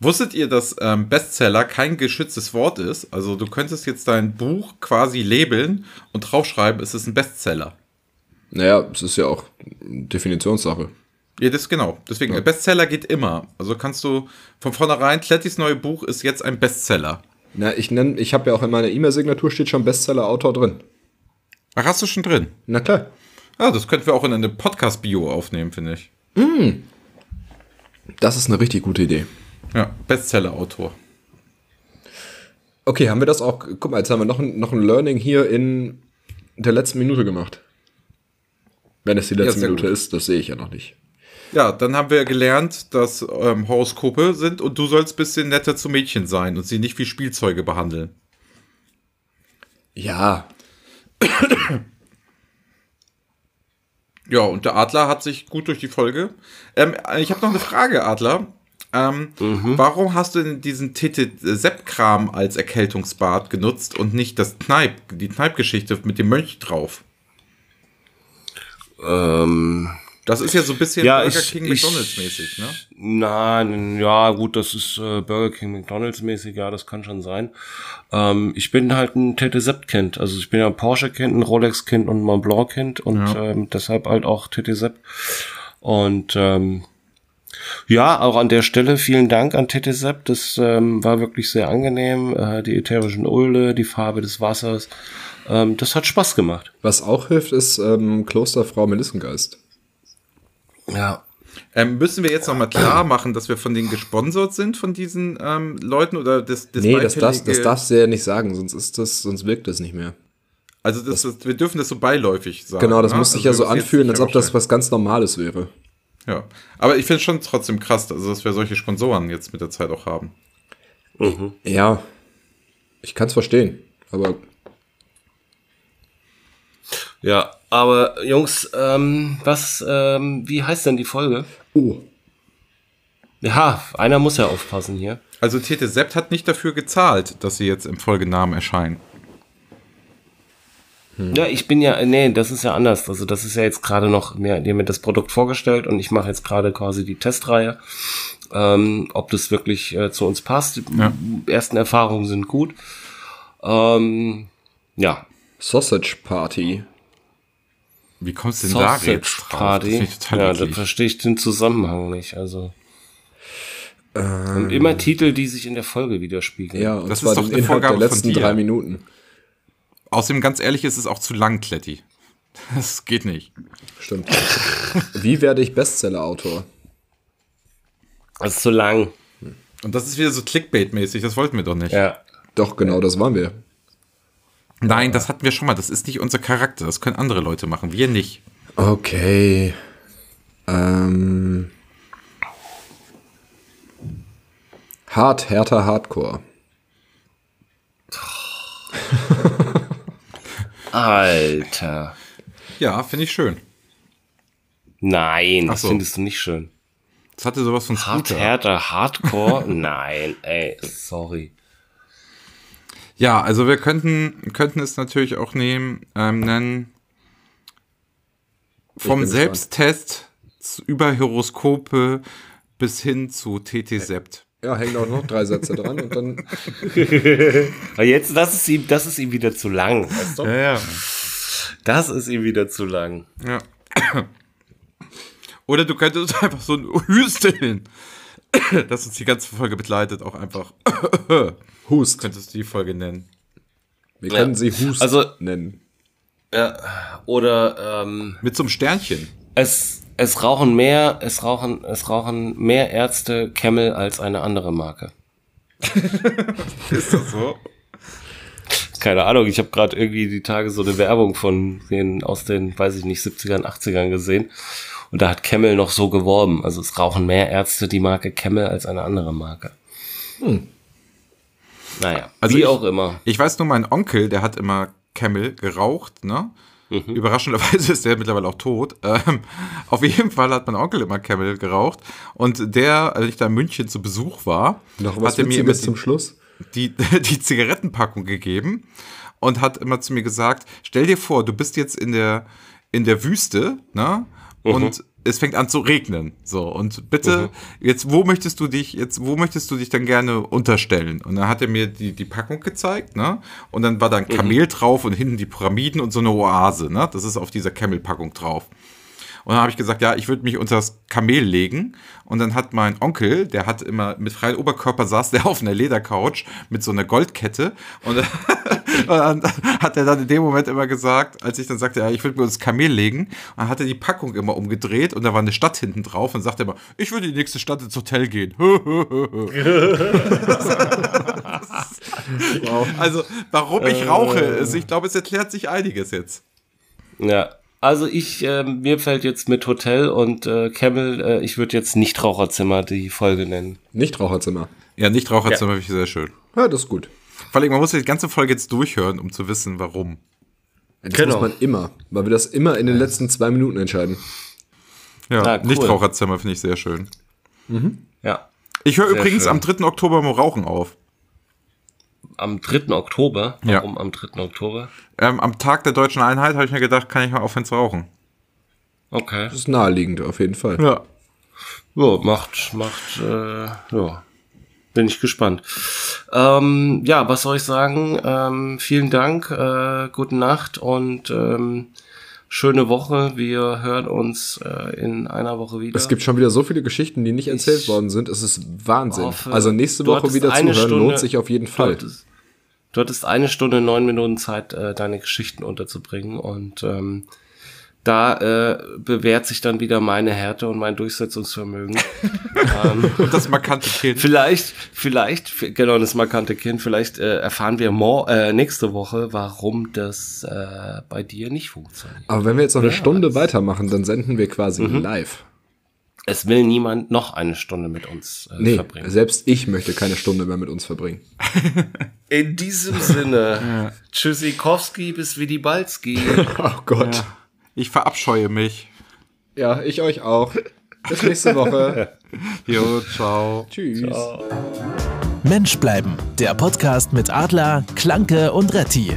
Wusstet ihr, dass ähm, Bestseller kein geschütztes Wort ist? Also du könntest jetzt dein Buch quasi labeln und draufschreiben, es ist ein Bestseller. Naja, es ist ja auch Definitionssache. Ja, das genau. Deswegen, äh, Bestseller geht immer. Also kannst du von vornherein, Klettys neue Buch ist jetzt ein Bestseller. Na, ich nenn, ich habe ja auch in meiner E-Mail-Signatur steht schon Bestseller-Autor drin. Ach, hast du schon drin? Na klar. Ah, das könnten wir auch in eine Podcast-Bio aufnehmen, finde ich. Das ist eine richtig gute Idee. Ja, Bestseller-Autor. Okay, haben wir das auch? Guck mal, jetzt haben wir noch ein, noch ein Learning hier in der letzten Minute gemacht. Wenn es die letzte sehr Minute gut. ist, das sehe ich ja noch nicht. Ja, dann haben wir gelernt, dass ähm, Horoskope sind und du sollst ein bisschen netter zu Mädchen sein und sie nicht wie Spielzeuge behandeln. Ja, Ja, und der Adler hat sich gut durch die Folge. Ähm, ich habe noch eine Frage, Adler. Ähm, Warum hast du denn diesen Tete Sepp-Kram als Erkältungsbad genutzt und nicht das Kneip, die Kneip-Geschichte mit dem Mönch drauf? Ähm, Das ist ja so ein bisschen Ja, Burger ich- King ich- McDonalds mäßig, ne? Nein, ja, gut, das ist äh, Burger King McDonalds mäßig, ja, das kann schon sein. Ähm, ich bin halt ein Tete Sepp Kind, also ich bin ja ein Porsche Kind, ein Rolex Kind und ein Mont Blanc Kind und ähm, deshalb halt auch Tete Sepp. Und ähm, ja, auch an der Stelle vielen Dank an Tete Sepp, das ähm, war wirklich sehr angenehm, äh, die ätherischen Öle, die Farbe des Wassers, ähm, das hat Spaß gemacht. was auch hilft, ist ähm, Klosterfrau Melissengeist. Ja. Ähm, müssen wir jetzt nochmal klar machen, dass wir von denen gesponsert sind, von diesen ähm, Leuten? Oder das, das Nee, das, darfst, das beifällige- darfst du ja nicht sagen, sonst ist das, sonst wirkt das nicht mehr. Also das, das, wir dürfen das so beiläufig sagen. Genau, das ne? muss sich Also ja so anfühlen, als ob das was ganz Normales wäre. Ja, aber ich finde es schon trotzdem krass, also dass wir solche Sponsoren jetzt mit der Zeit auch haben. Ja, ich kann es verstehen, aber Ja, aber Jungs, ähm, was, ähm, wie heißt denn die Folge? oh, Ja, einer muss ja aufpassen hier. Also Tete Sept hat nicht dafür gezahlt, dass sie jetzt im Folgenamen erscheinen. Ja, ich bin ja, nee, das ist ja anders. Also das ist ja jetzt gerade noch, mir, dir mir das Produkt vorgestellt und ich mache jetzt gerade quasi die Testreihe, ähm, ob das wirklich äh, zu uns passt. Die Ja. ersten Erfahrungen sind gut. Ähm, ja, Sausage Party. Wie kommst du denn da Sausage jetzt drauf? Das Party. ich total Ja, da verstehe ich den Zusammenhang nicht. Also Ähm. und immer Titel, die sich in der Folge widerspiegeln. Ja, und Das zwar ist doch den eine Inhalt der Vorgabe von letzten dir. drei Minuten. Außerdem, ganz ehrlich, ist es auch zu lang, Kletti. Das geht nicht. Stimmt. Wie werde ich Bestseller-Autor? Das ist zu lang. Und das ist wieder so Clickbait-mäßig, das wollten wir doch nicht. Ja. Doch, genau, das waren wir. Nein, das hatten wir schon mal. Das ist nicht unser Charakter. Das können andere Leute machen. Wir nicht. Okay. Ähm. Hart, härter Hardcore. Alter. Ja, finde ich schön. Nein, Ach das so. findest du nicht schön. Das hatte sowas von Hart, Scooter. härter, Hardcore? Nein, ey, sorry. Ja, also wir könnten, könnten es natürlich auch nehmen, ähm, nennen. Vom Selbsttest zu, über Horoskope bis hin zu TT Sept. Ja, hängen auch noch drei Sätze dran und dann. Aber jetzt, das ist ihm, das ist ihm wieder zu lang. Weißt du? Ja, ja. Das ist ihm wieder zu lang. ja. Oder du könntest einfach so ein Hüsteln, das uns die ganze Folge begleitet, auch einfach Hust. könntest du die Folge nennen. Wir Ja. können sie Hust Also- nennen. Ja, oder ähm, Mit so einem Sternchen. es, es rauchen mehr, es rauchen, es rauchen mehr Ärzte Camel als eine andere Marke. Ist das so? Keine Ahnung, ich habe gerade irgendwie die Tage so eine Werbung von den aus den, weiß ich nicht, 70ern, 80ern gesehen. Und da hat Camel noch so geworben. Also es rauchen mehr Ärzte die Marke Camel als eine andere Marke. Naja, Also wie ich- auch immer. Ich weiß nur, mein Onkel, der hat immer Camel geraucht, ne? Überraschenderweise ist der mittlerweile auch tot. Ähm, auf jeden Fall hat mein Onkel immer Camel geraucht. Und der, als ich da in München zu Besuch war, Noch was hat er mir Witziges zum die, Schluss? die, die Zigarettenpackung gegeben und hat immer zu mir gesagt, stell dir vor, du bist jetzt in der, in der Wüste, ne? Und es fängt an zu regnen. So, und bitte, jetzt, wo möchtest du dich, jetzt, wo möchtest du dich dann gerne unterstellen? Und dann hat er mir die, die Packung gezeigt, ne? Und dann war da ein Kamel drauf und hinten die Pyramiden und so eine Oase, ne? Das ist auf dieser Camel-Packung drauf. Und dann habe ich gesagt, ja, ich würde mich unter das Kamel legen. Und dann hat mein Onkel, der hat immer mit freiem Oberkörper saß der auf einer Ledercouch mit so einer Goldkette. Und dann hat er dann in dem Moment immer gesagt, als ich dann sagte, ja, ich würde mir das Kamel legen, dann hat er die Packung immer umgedreht und da war eine Stadt hinten drauf und sagte immer, ich würde in die nächste Stadt ins Hotel gehen. Also, warum ich rauche, ist, ich glaube, es erklärt sich einiges jetzt. Ja. Also ich, äh, mir fällt jetzt mit Hotel und äh, Camel, äh, ich würde jetzt Nichtraucherzimmer die Folge nennen. Nichtraucherzimmer. Ja, Nichtraucherzimmer finde ich sehr schön. Ja, das ist gut. Vor allem, man muss ja die ganze Folge jetzt durchhören, um zu wissen, warum. Das Genau. muss man immer, weil wir das immer in den letzten zwei Minuten entscheiden. Ja, Ah, cool. Nichtraucherzimmer finde ich sehr schön. Ja. Ich höre übrigens schön. am 3. Oktober mit Rauchen auf. Am 3. Oktober. Ja. Warum am 3. Oktober? Ähm, am Tag der deutschen Einheit habe ich mir gedacht, kann ich mal aufhören zu rauchen. Okay. Das ist naheliegend, auf jeden Fall. Ja. Ja, macht, macht, äh, ja. Bin ich gespannt. Ähm, ja, was soll ich sagen? Ähm, vielen Dank, äh, gute Nacht und ähm, schöne Woche. Wir hören uns äh, in einer Woche wieder. Es gibt schon wieder so viele Geschichten, die nicht erzählt Ich worden sind. Es ist Wahnsinn. hoffe, also nächste du Woche wieder zuhören Stunde- lohnt sich auf jeden Du Fall. hattest, du hattest eine Stunde, neun Minuten Zeit, äh, deine Geschichten unterzubringen und ähm, da äh, bewährt sich dann wieder meine Härte und mein Durchsetzungsvermögen. ähm, Und das markante Kind. vielleicht, vielleicht, genau das markante Kind, vielleicht äh, erfahren wir mor äh, nächste Woche, warum das äh, bei dir nicht funktioniert. Aber wenn wir jetzt noch eine Stunde weitermachen, dann senden wir quasi Mhm. live. Es will niemand noch eine Stunde mit uns äh, Nee, verbringen. selbst ich möchte keine Stunde mehr mit uns verbringen. In diesem Sinne, Tschüssikowski bis Widibalski. Oh Gott. Ich verabscheue mich. Ja, ich euch auch. Bis nächste Woche. Jo, ciao. Tschüss. Mensch bleiben, der Podcast mit Adler, Klanke und Retti.